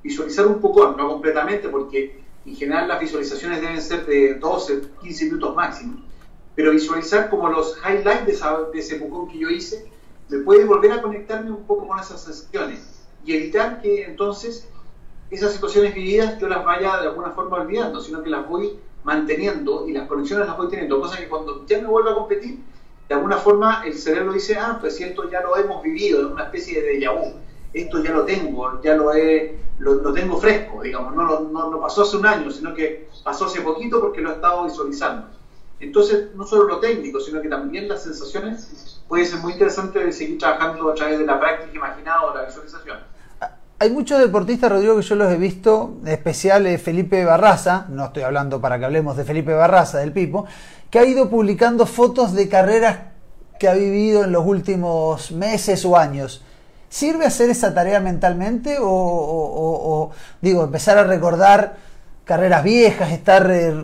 visualizar un pucón, no completamente porque en general las visualizaciones deben ser de 12, 15 minutos máximo, pero visualizar como los highlights de, ese pucón que yo hice, me puede volver a conectarme un poco con esas sensaciones y evitar que entonces esas situaciones vividas yo las vaya de alguna forma olvidando, sino que las voy manteniendo y las conexiones las voy teniendo, cosa que cuando ya me vuelvo a competir, de alguna forma el cerebro dice, ah, pues si esto ya lo hemos vivido, es una especie de déjà vu, esto ya lo tengo, ya lo, he, lo, tengo fresco, digamos, no, no, no, pasó hace un año, sino que pasó hace poquito porque lo he estado visualizando. Entonces, no solo lo técnico, sino que también las sensaciones puede ser muy interesante de seguir trabajando a través de la práctica imaginada o la visualización. Hay muchos deportistas, Rodrigo, que yo los he visto, en especial eh, Felipe Barraza, no estoy hablando para que hablemos de Felipe Barraza, del Pipo, que ha ido publicando fotos de carreras que ha vivido en los últimos meses o años. ¿Sirve hacer esa tarea mentalmente o, digo, empezar a recordar carreras viejas, estar eh,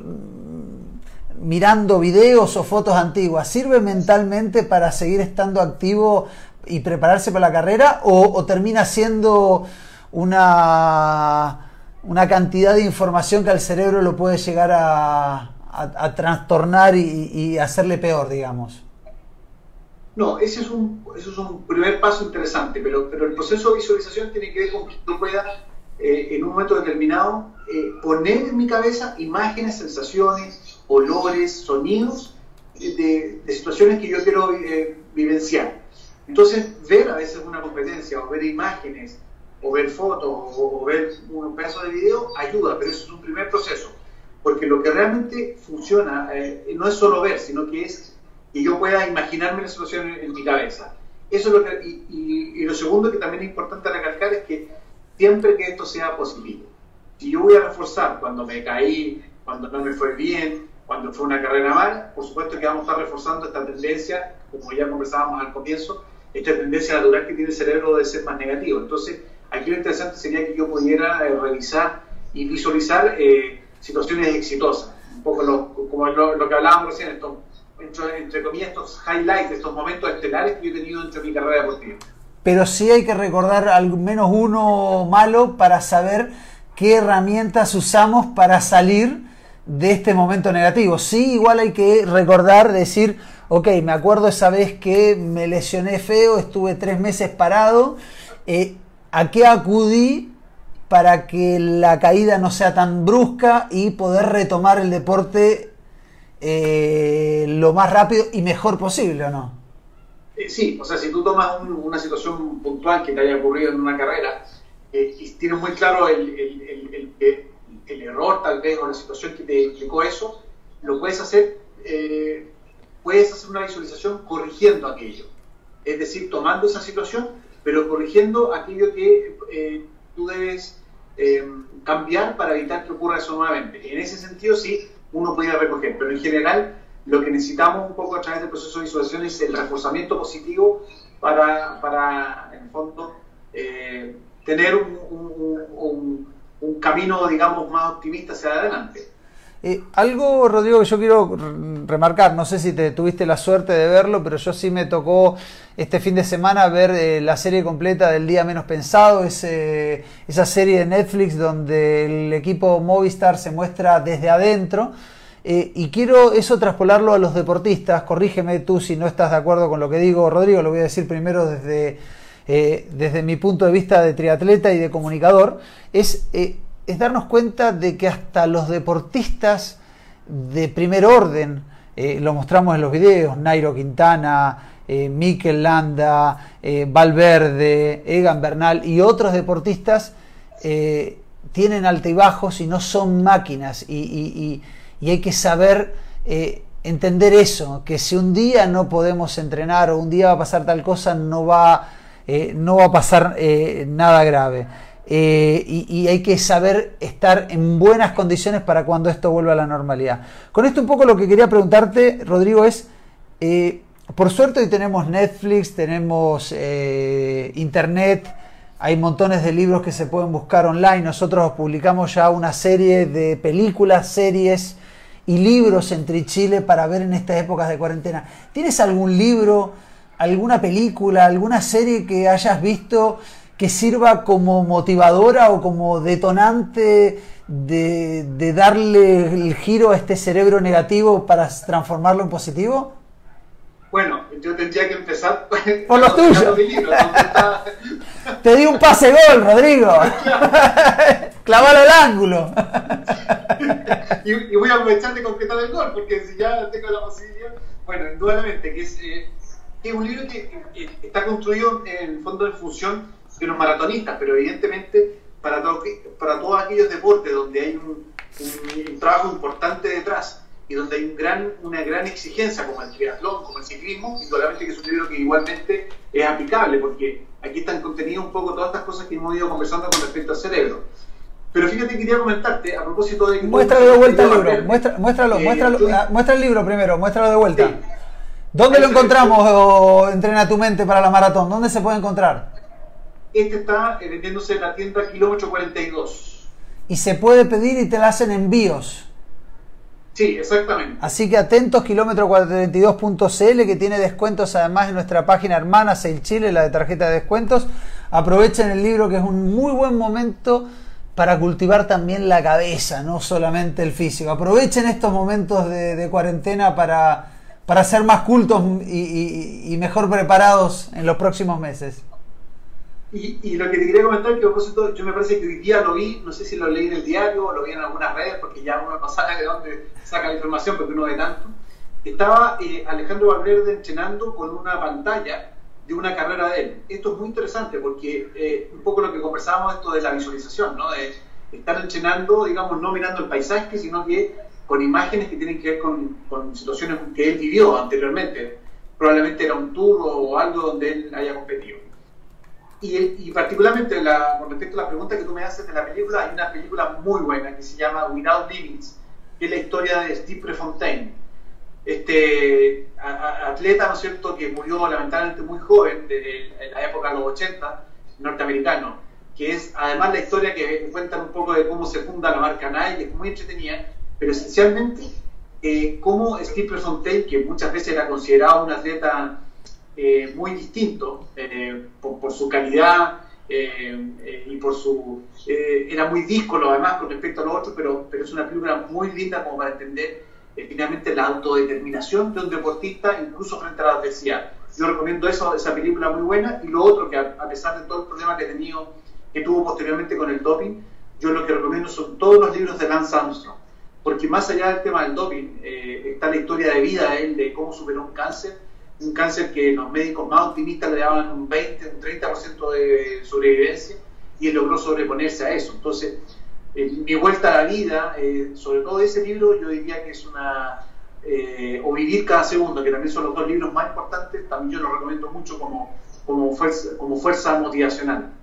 mirando videos o fotos antiguas? ¿Sirve mentalmente para seguir estando activo y prepararse para la carrera o, termina siendo una, una cantidad de información que al cerebro lo puede llegar a, trastornar y, hacerle peor, digamos? No, ese es un, es un primer paso interesante, pero, pero el proceso de visualización tiene que ver con que yo pueda eh, en un momento determinado eh, poner en mi cabeza imágenes, sensaciones, olores, sonidos de, situaciones que yo quiero eh, vivenciar. Entonces, ver a veces una competencia, o ver imágenes, o ver fotos, o, ver un pedazo de video, ayuda, pero eso es un primer proceso. Porque lo que realmente funciona eh, no es solo ver, sino que es que yo pueda imaginarme la situación en, mi cabeza. Eso es lo que, y, y, lo segundo que también es importante recalcar es que siempre que esto sea positivo. Si yo voy a reforzar cuando me caí, cuando no me fue bien, cuando fue una carrera mal, por supuesto que vamos a estar reforzando esta tendencia, como ya conversábamos al comienzo, esta tendencia natural que tiene el cerebro de ser más negativo. Entonces, aquí lo interesante sería que yo pudiera eh, revisar y visualizar eh, situaciones exitosas, un poco como lo, que hablábamos recién, entre, entre, comillas, estos highlights, estos momentos estelares que yo he tenido entre mi carrera deportiva. Pero sí hay que recordar al menos uno malo para saber qué herramientas usamos para salir de este momento negativo. Sí, igual hay que recordar, decir, ok, me acuerdo esa vez que me lesioné feo, estuve tres meses parado, eh, ¿a qué acudí para que la caída no sea tan brusca y poder retomar el deporte eh, lo más rápido y mejor posible, ¿o no? Eh, sí, o sea, si tú tomas una situación puntual que te haya ocurrido en una carrera y tienes muy claro el, el, error tal vez o la situación que te explicó eso, lo puedes hacer, puedes hacer una visualización corrigiendo aquello. Es decir, tomando esa situación, pero corrigiendo aquello que tú debes cambiar para evitar que ocurra eso nuevamente. En ese sentido, sí, uno puede recoger, pero en general lo que necesitamos un poco a través del proceso de visualización es el reforzamiento positivo para, para en el fondo, eh, tener un, camino, digamos, más optimista hacia adelante. Eh, algo, Rodrigo, que yo quiero remarcar, no sé si te tuviste la suerte de verlo, pero yo sí me tocó este fin de semana ver eh, la serie completa del Día Menos Pensado, esa serie de Netflix donde el equipo Movistar se muestra desde adentro eh, y quiero eso traspolarlo a los deportistas. Corrígeme tú si no estás de acuerdo con lo que digo, Rodrigo, lo voy a decir primero desde, eh, desde mi punto de vista de triatleta y de comunicador. Es, eh, es darnos cuenta de que hasta los deportistas de primer orden, lo mostramos en los videos, Nairo Quintana, Mikel Landa, Valverde, Egan Bernal y otros deportistas tienen altibajos y no son máquinas. y y hay que saber eh, entender eso, que si un día no podemos entrenar o un día va a pasar tal cosa, no va, eh, no va a pasar eh, nada grave. Y, hay que saber estar en buenas condiciones para cuando esto vuelva a la normalidad. Con esto un poco lo que quería preguntarte, Rodrigo, es, por suerte hoy tenemos Netflix, tenemos Internet, hay montones de libros que se pueden buscar online. Nosotros publicamos ya una serie de películas, series y libros entre Chile para ver en estas épocas de cuarentena. ¿Tienes algún libro, alguna película, alguna serie que hayas visto que sirva como motivadora o como detonante de, darle el giro a este cerebro negativo para transformarlo en positivo? Bueno, yo tendría que empezar por los tuyos. Te di un pase gol, Rodrigo. Clavalo al ángulo. y, voy a aprovechar de completar el gol, porque si ya tengo la posibilidad. Bueno, indudablemente, que es, eh, es un libro que eh, está construido en el fondo en función de los maratonistas, pero evidentemente para, para todos aquellos deportes donde hay un, un, trabajo importante detrás y donde hay un gran, una gran exigencia como el triatlón, como el ciclismo, indudablemente que es un libro que igualmente es aplicable, porque aquí están contenidas un poco todas estas cosas que hemos ido conversando con respecto al cerebro. Pero fíjate, quería comentarte a propósito de... Muéstralo de vuelta el libro, muestra, muéstralo, eh, muéstralo, ah, muestra el libro primero, muéstralo de vuelta. ¿Dónde lo encontramos o entrena tu mente para la maratón? ¿Dónde se puede encontrar? Este está eh, vendiéndose en la tienda Kilómetro 42. Y se puede pedir y te la hacen envíos. Sí, exactamente. Así que atentos, kilómetro 42.cl, que tiene descuentos además en nuestra página hermana Sail Chile, la de tarjeta de descuentos. Aprovechen el libro, que es un muy buen momento para cultivar también la cabeza, no solamente el físico. Aprovechen estos momentos de, cuarentena para, para, ser más cultos y, mejor preparados en los próximos meses. Y, lo que te quería comentar, que a propósito, yo me parece que hoy día lo vi, no sé si lo leí en el diario o lo vi en algunas redes, porque ya uno no sabe de dónde saca la información, porque uno ve tanto. Estaba eh, Alejandro Valverde entrenando con una pantalla de una carrera de él. Esto es muy interesante porque eh, un poco lo que conversábamos esto de la visualización, ¿no? de estar entrenando, digamos, no mirando el paisaje, sino que con imágenes que tienen que ver con, con situaciones que él vivió anteriormente. Probablemente era un tour o algo donde él haya competido. Y, y particularmente la, con respecto a la pregunta que tú me haces de la película, hay una película muy buena que se llama Without Limits, que es la historia de Steve Prefontaine este atleta, ¿no es cierto?, que murió lamentablemente muy joven, de, la época de los 80, norteamericano, que es además la historia que cuenta un poco de cómo se funda la marca Nike, es muy entretenida, pero esencialmente eh, cómo Steve Prefontaine, que muchas veces era considerado un atleta eh, muy distinto eh, por, su calidad eh, y por su... era muy díscolo además con respecto a los otros, pero, pero es una película muy linda como para entender finalmente la autodeterminación de un deportista incluso frente a la adversidad. Yo recomiendo eso, esa película muy buena y lo otro que a, pesar de todo el problema que, tenido, que tuvo posteriormente con el doping, yo lo que recomiendo son todos los libros de Lance Armstrong. Porque más allá del tema del doping, eh, está la historia de vida de él, de cómo superó un cáncer, un cáncer que los médicos más optimistas le daban un 20, un 30% de sobrevivencia, y él logró sobreponerse a eso. Entonces, eh, mi vuelta a la vida, eh, sobre todo ese libro, yo diría que es una... o Vivir cada segundo, que también son los dos libros más importantes, también yo los recomiendo mucho como, como fuerza motivacional.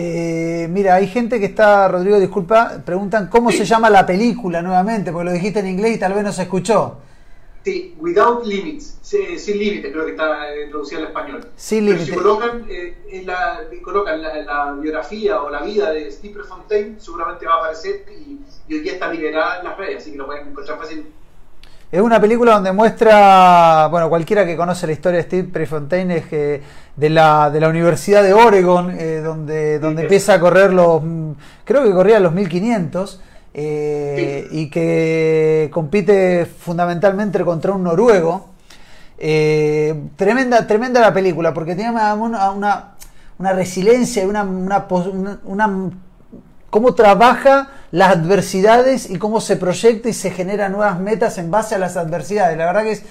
Eh, mira, hay gente que está, Rodrigo, disculpa, preguntan cómo se llama la película nuevamente, porque lo dijiste en inglés y tal vez no se escuchó. Sí, Without Limits, sin límites, creo que está eh, traducida al español. Sin límites. Si colocan, eh, la, colocan la, biografía o la vida de Steve Fontaine, seguramente va a aparecer y, hoy día está liberada en las redes, así que lo pueden encontrar fácilmente. Es una película donde muestra, bueno, cualquiera que conoce la historia de Steve Prefontaine es que de la, de la Universidad de Oregon, eh, donde, donde empieza a correr los, creo que corría los 1500, eh, y que compite fundamentalmente contra un noruego. Eh, tremenda, tremenda la película, porque tiene una, una, una resiliencia y una, una, una cómo trabaja las adversidades y cómo se proyecta y se generan nuevas metas en base a las adversidades. La verdad que es,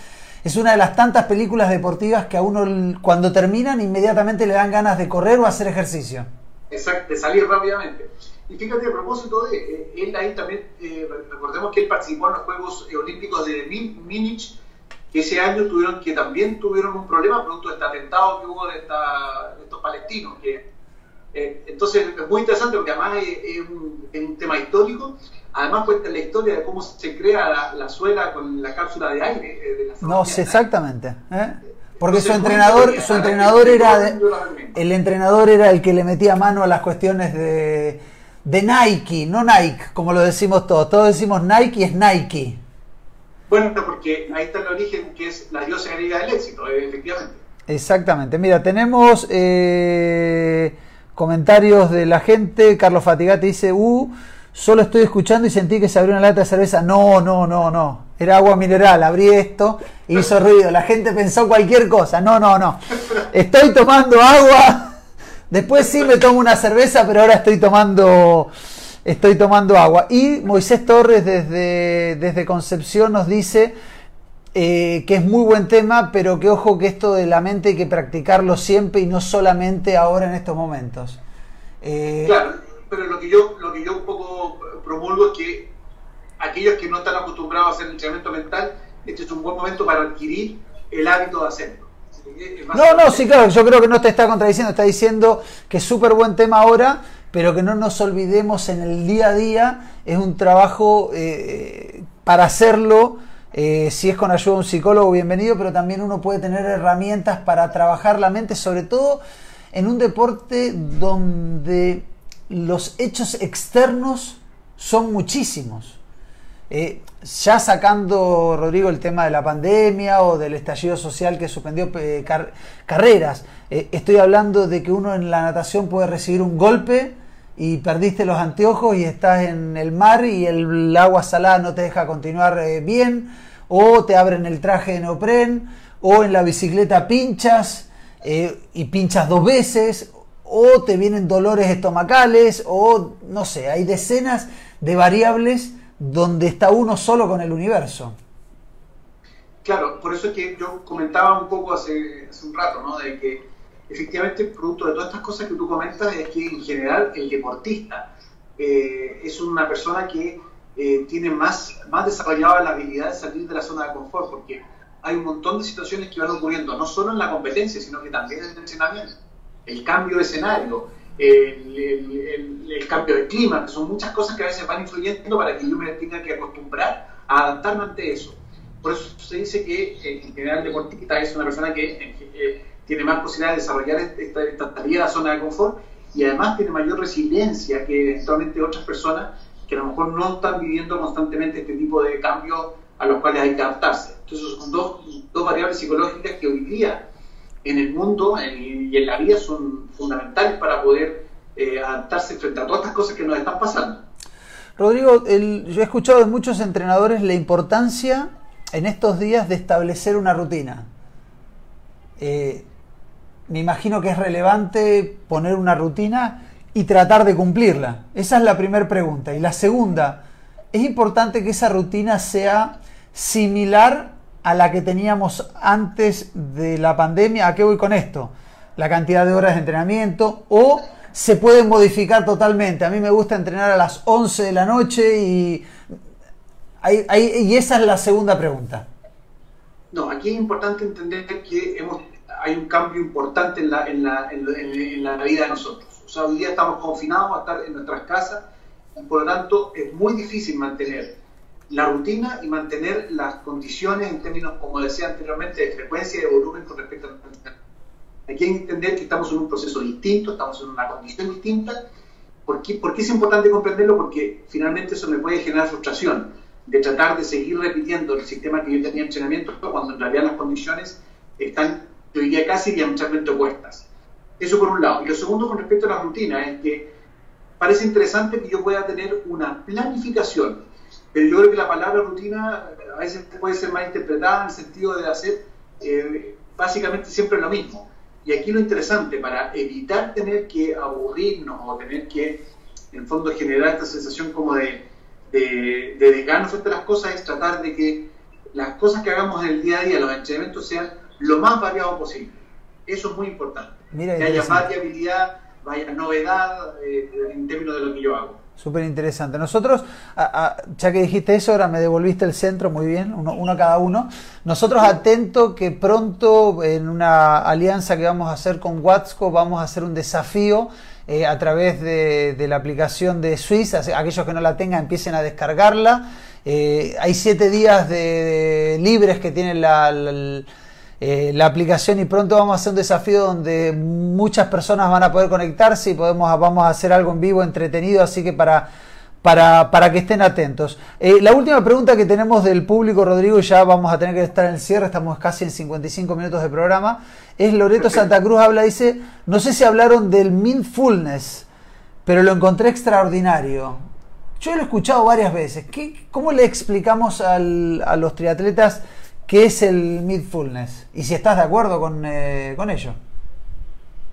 es una de las tantas películas deportivas que a uno cuando terminan inmediatamente le dan ganas de correr o hacer ejercicio. Exacto, de salir rápidamente. Y fíjate, a propósito de eh, él ahí también, eh, recordemos que él participó en los Juegos Olímpicos de Múnich, que ese año tuvieron que también tuvieron un problema producto de este atentado que hubo de, de estos palestinos, que eh, entonces es muy interesante porque además es, un, tema histórico. Además cuenta la historia de cómo se crea la, suela con la cápsula de aire. Eh, no, exactamente. ¿eh? Porque su entrenador, su entrenador era el entrenador era el que le metía mano a las cuestiones de, de Nike, no Nike, como lo decimos todos. Todos decimos Nike y es Nike. Bueno, porque ahí está el origen que es la diosa griega del éxito, efectivamente. Exactamente. Mira, tenemos comentarios de la gente. Carlos Fatigate dice, uh, solo estoy escuchando y sentí que se abrió una lata de cerveza. No, no, no, no. Era agua mineral. Abrí esto hizo ruido. La gente pensó cualquier cosa. No, no, no. Estoy tomando agua. Después sí me tomo una cerveza, pero ahora estoy tomando, estoy tomando agua. Y Moisés Torres desde, desde Concepción nos dice eh, que es muy buen tema, pero que ojo que esto de la mente hay que practicarlo siempre y no solamente ahora en estos momentos. Eh, claro, pero lo que yo lo que yo un poco promulgo es que aquellos que no están acostumbrados a hacer entrenamiento mental, este es un buen momento para adquirir el hábito de hacerlo. No, no, sí, claro, yo creo que no te está contradiciendo, está diciendo que es súper buen tema ahora, pero que no nos olvidemos en el día a día, es un trabajo eh, para hacerlo eh, si es con ayuda de un psicólogo, bienvenido, pero también uno puede tener herramientas para trabajar la mente, sobre todo en un deporte donde los hechos externos son muchísimos. Eh, ya sacando, Rodrigo, el tema de la pandemia o del estallido social que suspendió eh, carreras, estoy hablando de que uno en la natación puede recibir un golpe y perdiste los anteojos y estás en el mar y el, agua salada no te deja continuar eh, bien, o te abren el traje de neopren, o en la bicicleta pinchas eh, y pinchas dos veces, o te vienen dolores estomacales, o no sé, hay decenas de variables donde está uno solo con el universo. Claro, por eso es que yo comentaba un poco hace, hace un rato, ¿no? De que efectivamente, producto de todas estas cosas que tú comentas, es que en general el deportista eh, es una persona que eh, tiene más, más desarrollada la habilidad de salir de la zona de confort, porque hay un montón de situaciones que van ocurriendo, no solo en la competencia, sino que también en el entrenamiento. El cambio de escenario, el, cambio de clima, que son muchas cosas que a veces van influyendo para que yo me tenga que acostumbrar a adaptarme ante eso. Por eso se dice que eh, en general el deportista es una persona que tiene más posibilidad de desarrollar esta, esta salida de la zona de confort y además tiene mayor resiliencia que eventualmente otras personas que a lo mejor no están viviendo constantemente este tipo de cambios a los cuales hay que adaptarse. Entonces son dos, dos variables psicológicas que hoy día en el mundo y en la vida son fundamentales para poder eh, adaptarse frente a todas estas cosas que nos están pasando. Rodrigo, yo he escuchado de muchos entrenadores la importancia en estos días de establecer una rutina. Eh, me imagino que es relevante poner una rutina y tratar de cumplirla. Esa es la primera pregunta. Y la segunda, es importante que esa rutina sea similar a la que teníamos antes de la pandemia. ¿A qué voy con esto? La cantidad de horas de entrenamiento o se puede modificar totalmente. A mí me gusta entrenar a las 11 de la noche y, y esa es la segunda pregunta. No, aquí es importante entender que hemos, hay un cambio importante en la, en, la, en, la, vida de nosotros. Sea, hoy día estamos confinados a estar en nuestras casas y por lo tanto es muy difícil mantener la rutina y mantener las condiciones en términos, como decía anteriormente, de frecuencia y de volumen con respecto a Hay que entender que estamos en un proceso distinto, estamos en una condición distinta. ¿Por qué, ¿Por qué es importante comprenderlo? Porque finalmente eso me puede generar frustración de tratar de seguir repitiendo el sistema que yo tenía en entrenamiento cuando en realidad las condiciones están, yo diría, casi diametralmente opuestas. Eso por un lado. Y lo segundo con respecto a la rutina es que parece interesante que yo pueda tener una planificación, pero yo creo que la palabra rutina a veces puede ser mal interpretada en el sentido de hacer eh, básicamente siempre lo mismo. Y aquí lo interesante, para evitar tener que aburrirnos o tener que, en fondo, generar esta sensación como de de, de desgano a las cosas es tratar de que las cosas que hagamos en el día a día, los entrenamientos, sean lo más variados posible. Eso es muy importante. Que haya variabilidad, vaya novedad eh, en términos de lo que yo hago. Súper interesante. Nosotros, ya que dijiste eso, ahora me devolviste el centro, muy bien, uno, uno cada uno. Nosotros atento que pronto en una alianza que vamos a hacer con Watsco vamos a hacer un desafío eh, a través de, la aplicación de Swiss. Aquellos que no la tengan empiecen a descargarla. Eh, hay siete días de, libres que tiene eh, la, aplicación y pronto vamos a hacer un desafío donde muchas personas van a poder conectarse y podemos, vamos a hacer algo en vivo entretenido. Así que para para, que estén atentos. Eh, la última pregunta que tenemos del público, Rodrigo, ya vamos a tener que estar en el cierre, estamos casi en 55 minutos de programa, es Loreto Santa Cruz, habla, dice, no sé si hablaron del mindfulness, pero lo encontré extraordinario. Yo lo he escuchado varias veces. ¿Qué, ¿Cómo le explicamos a los triatletas qué es el mindfulness? Y si estás de acuerdo con, eh, con ello.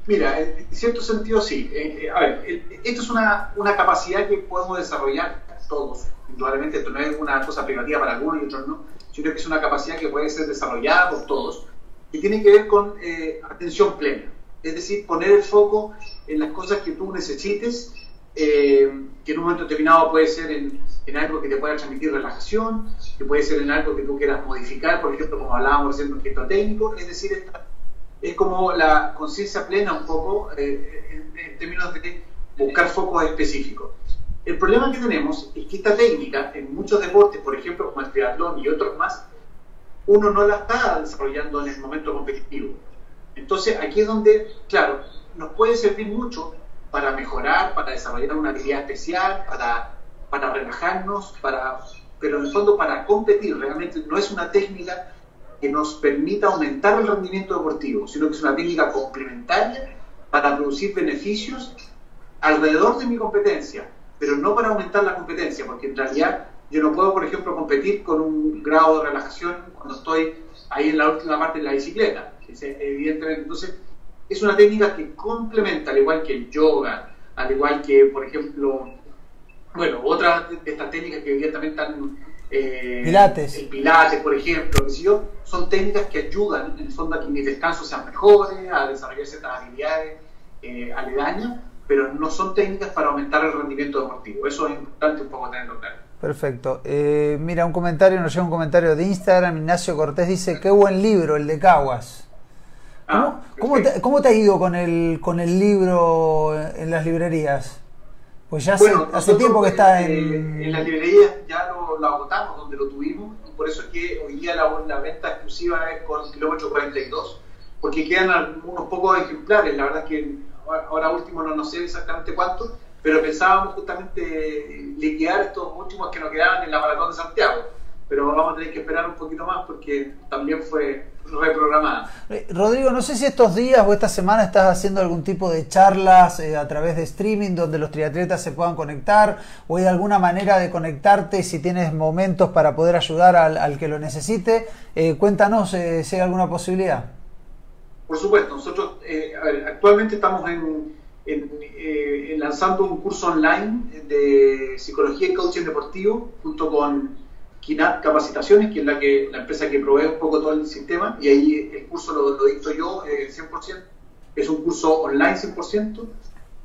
Mira, en cierto sentido sí. Eh, eh, a ver, esto es una, una, capacidad que podemos desarrollar todos. Indudablemente esto no es una cosa privativa para algunos y otros no. Yo creo que es una capacidad que puede ser desarrollada por todos y tiene que ver con eh, atención plena. Es decir, poner el foco en las cosas que tú necesites, que en un momento determinado puede ser en, en, algo que te pueda transmitir relajación, que puede ser en algo que tú quieras modificar, por ejemplo, como hablábamos recién un técnico, es decir, esta, es como la conciencia plena un poco eh, en, términos de buscar focos específicos. El problema que tenemos es que esta técnica en muchos deportes, por ejemplo como el triatlón y otros más, uno no la está desarrollando en el momento competitivo. Entonces aquí es donde, claro, nos puede servir mucho para mejorar, para desarrollar una habilidad especial, para, para relajarnos, para, pero en el fondo para competir. Realmente no es una técnica que nos permita aumentar el rendimiento deportivo, sino que es una técnica complementaria para producir beneficios alrededor de mi competencia, pero no para aumentar la competencia, porque en realidad yo no puedo, por ejemplo, competir con un grado de relajación cuando estoy ahí en la última parte de la bicicleta, evidentemente. Entonces, es una técnica que complementa, al igual que el yoga, al igual que, por ejemplo, bueno, otras de estas técnicas que evidentemente están eh, pilates. El pilates, por ejemplo, yo, son técnicas que ayudan en el fondo a que mis descansos sean mejores, a desarrollar ciertas habilidades eh, aledañas, pero no son técnicas para aumentar el rendimiento deportivo. Eso es importante un poco tenerlo claro. Perfecto. Eh, mira, un comentario, nos llega un comentario de Instagram. Ignacio Cortés dice: Qué buen libro, el de Caguas. ¿Cómo, ah, ¿cómo, te, ha ido con el, con el libro en las librerías? Pues ya hace, tiempo que está en... Eh, en las librerías ya lo, agotamos donde lo tuvimos, y por eso es que hoy día la, la venta exclusiva es con kilómetro 42, porque quedan unos pocos ejemplares, la verdad es que ahora último no, no sé exactamente cuántos, pero pensábamos justamente liquidar estos últimos que nos quedaban en la maratón de Santiago pero vamos a tener que esperar un poquito más porque también fue reprogramada. Eh, Rodrigo, no sé si estos días o esta semana estás haciendo algún tipo de charlas eh, a través de streaming donde los triatletas se puedan conectar o hay alguna manera de conectarte si tienes momentos para poder ayudar al, que lo necesite. Eh, cuéntanos si hay alguna posibilidad. Por supuesto, nosotros actualmente estamos en, lanzando un curso online de psicología y coaching deportivo junto con Kinat Capacitaciones, que es la, que, la empresa que provee un poco todo el sistema, y ahí el curso lo, lo dicto yo eh, 100%, es un curso online 100%,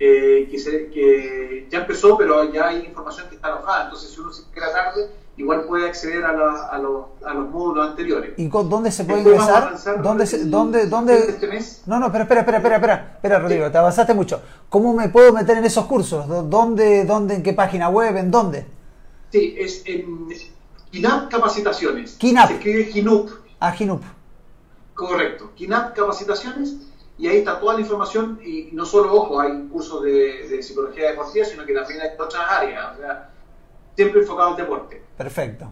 eh, que, se, que, ya empezó, pero ya hay información que está alojada, entonces si uno se queda tarde, igual puede acceder a, la, a, los, a, los, módulos anteriores. ¿Y con, dónde se puede ingresar? ¿Dónde, se, dónde, dónde? Este mes. No, no, espera, espera, espera, espera, espera, espera Rodrigo, sí. te avanzaste mucho. ¿Cómo me puedo meter en esos cursos? ¿Dónde, dónde, en qué página web, en dónde? Sí, es en KINAP Capacitaciones. KINAP. Se escribe GINUP. Ah, GINUP. Correcto. KINAP Capacitaciones y ahí está toda la información y no solo, ojo, hay cursos de, de psicología deportiva, sino que también hay otras áreas, o sea, siempre enfocado al deporte. Perfecto.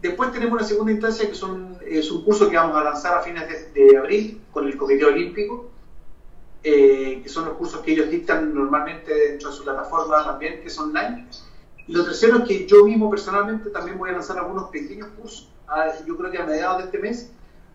Después tenemos una segunda instancia que son, es un curso que vamos a lanzar a fines de, de abril con el Comité Olímpico, eh, que son los cursos que ellos dictan normalmente dentro de su plataforma también, que es online. Y lo tercero es que yo mismo personalmente también voy a lanzar algunos pequeños cursos, yo creo que a mediados de este mes,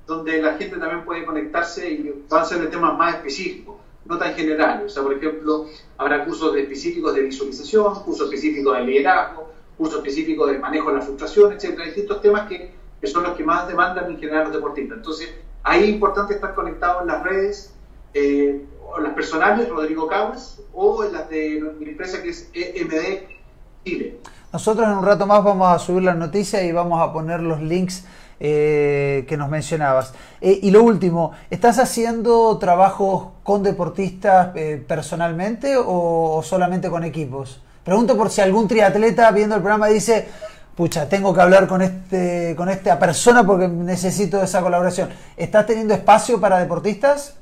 donde la gente también puede conectarse y van a ser de temas más específicos, no tan generales. O sea, por ejemplo, habrá cursos específicos de visualización, cursos específicos de liderazgo, cursos específicos de manejo de la frustración, etcétera, distintos temas que, que, son los que más demandan en general los deportistas. Entonces, ahí es importante estar conectado en las redes, eh, o las personales, Rodrigo Cabas, o en las de mi empresa que es EMD Nosotros en un rato más vamos a subir las noticias y vamos a poner los links eh, que nos mencionabas. Eh, y lo último, ¿estás haciendo trabajos con deportistas eh, personalmente o, o, solamente con equipos? Pregunto por si algún triatleta viendo el programa dice, pucha, tengo que hablar con, este, con esta persona porque necesito esa colaboración. ¿Estás teniendo espacio para deportistas?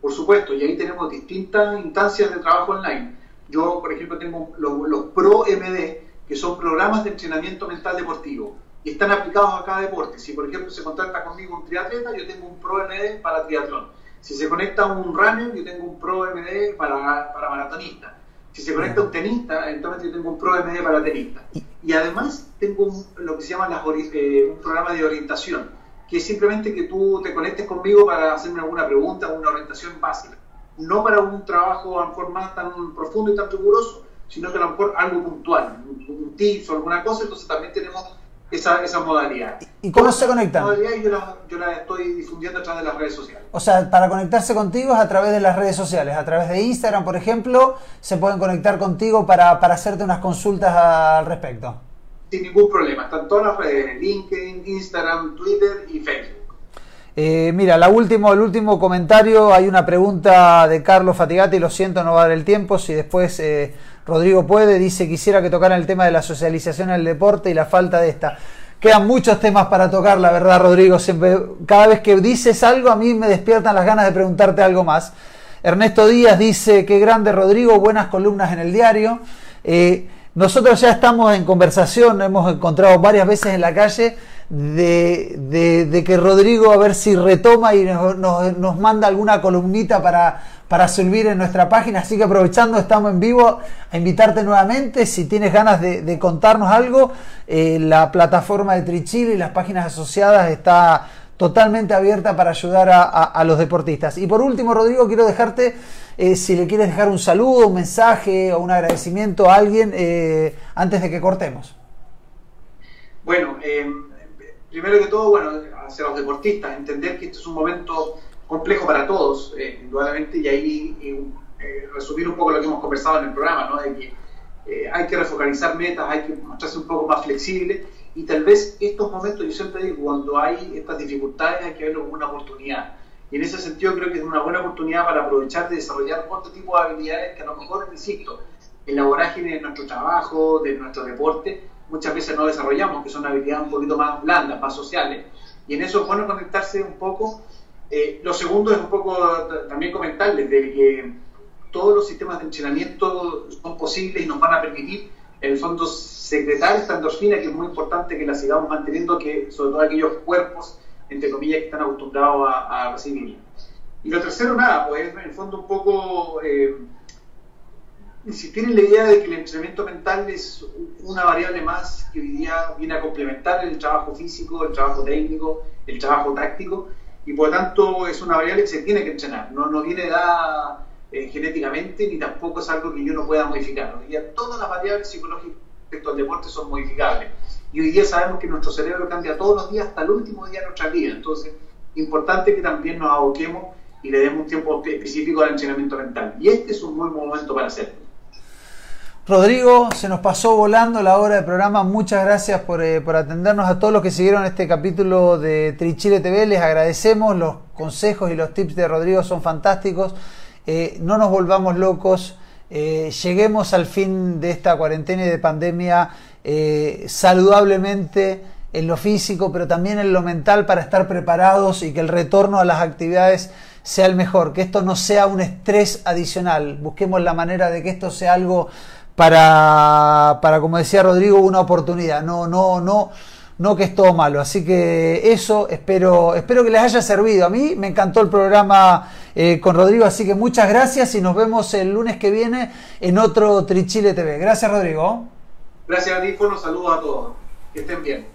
Por supuesto, y ahí tenemos distintas instancias de trabajo online. Yo, por ejemplo, tengo los, Pro MD, que son programas de entrenamiento mental deportivo y están aplicados a cada deporte. Si, por ejemplo, se contacta conmigo un triatleta, yo tengo un Pro MD para triatlón. Si se conecta un runner, yo tengo un Pro MD para, para maratonista. Si se conecta un tenista, entonces yo tengo un Pro MD para tenista. Y además tengo lo que se llama eh, un programa de orientación, que es simplemente que tú te conectes conmigo para hacerme alguna pregunta, una orientación básica. No para un trabajo a lo mejor más tan profundo y tan riguroso, sino que a lo mejor algo puntual, un, tips o alguna cosa, entonces también tenemos esa, esa modalidad. ¿Y cómo se conectan? modalidad yo la, yo la estoy difundiendo a través de las redes sociales. O sea, para conectarse contigo es a través de las redes sociales, a través de Instagram, por ejemplo, se pueden conectar contigo para, para hacerte unas consultas al respecto. Sin ningún problema, están todas las redes, LinkedIn, Instagram, Twitter y Facebook. Eh, mira, la último, el último comentario, hay una pregunta de Carlos Fatigati, lo siento, no va a dar el tiempo, si después eh, Rodrigo puede, dice, quisiera que tocaran el tema de la socialización en el deporte y la falta de esta. Quedan muchos temas para tocar, la verdad, Rodrigo, cada vez que dices algo a mí me despiertan las ganas de preguntarte algo más. Ernesto Díaz dice, qué grande Rodrigo, buenas columnas en el diario. Eh, nosotros ya estamos en conversación, hemos encontrado varias veces en la calle de, de, que Rodrigo a ver si retoma y nos, nos, nos, manda alguna columnita para, para subir en nuestra página. Así que aprovechando, estamos en vivo, a invitarte nuevamente. Si tienes ganas de, contarnos algo, eh, la plataforma de Trichil y las páginas asociadas está totalmente abierta para ayudar a, a, los deportistas. Y por último, Rodrigo, quiero dejarte, eh, si le quieres dejar un saludo, un mensaje o un agradecimiento a alguien eh, antes de que cortemos. Bueno, primero que todo, bueno, hacia los deportistas, entender que este es un momento complejo para todos, eh, indudablemente, y ahí eh, resumir un poco lo que hemos conversado en el programa, ¿no? De que eh, hay que refocalizar metas, hay que mostrarse un poco más flexible, y tal vez estos momentos, yo siempre digo, cuando hay estas dificultades hay que verlo como una oportunidad. Y en ese sentido creo que es una buena oportunidad para aprovechar de desarrollar otro tipo de habilidades que a lo mejor, insisto, en la vorágine de nuestro trabajo, de nuestro deporte, muchas veces no desarrollamos, que son habilidades un poquito más blandas, más sociales. Y en eso es bueno conectarse un poco. Eh, lo segundo es un poco también comentarles de que todos los sistemas de entrenamiento son posibles y nos van a permitir, en el fondo, secretar esta endorfina, que es muy importante que la sigamos manteniendo, que sobre todo aquellos cuerpos, entre comillas, que están acostumbrados a, a recibirla. Y lo tercero, nada, pues en el fondo un poco... Eh, insistir en la idea de que el entrenamiento mental es una variable más que hoy día viene a complementar el trabajo físico, el trabajo técnico, el trabajo táctico, y por lo tanto es una variable que se tiene que entrenar, no, no viene dada eh, genéticamente ni tampoco es algo que yo no pueda modificar. Hoy día todas las variables psicológicas respecto al deporte son modificables. Y hoy día sabemos que nuestro cerebro cambia todos los días hasta el último día de nuestra vida. Entonces, importante que también nos aboquemos y le demos un tiempo específico al entrenamiento mental. Y este es un buen momento para hacerlo. Rodrigo, se nos pasó volando la hora del programa. Muchas gracias por, eh, atendernos a todos los que siguieron este capítulo de Trichile TV. Les agradecemos. Los consejos y los tips de Rodrigo son fantásticos. Eh, no nos volvamos locos. Eh, lleguemos al fin de esta cuarentena y de pandemia saludablemente en lo físico, pero también en lo mental para estar preparados y que el retorno a las actividades sea el mejor, que esto no sea un estrés adicional. Busquemos la manera de que esto sea algo para, para, como decía Rodrigo, una oportunidad, no, no, no, no que es todo malo. Así que eso espero, espero que les haya servido. A mí me encantó el programa eh, con Rodrigo, así que muchas gracias y nos vemos el lunes que viene en otro Trichile TV. Gracias Rodrigo. Gracias a ti, saludos a todos. Que estén bien.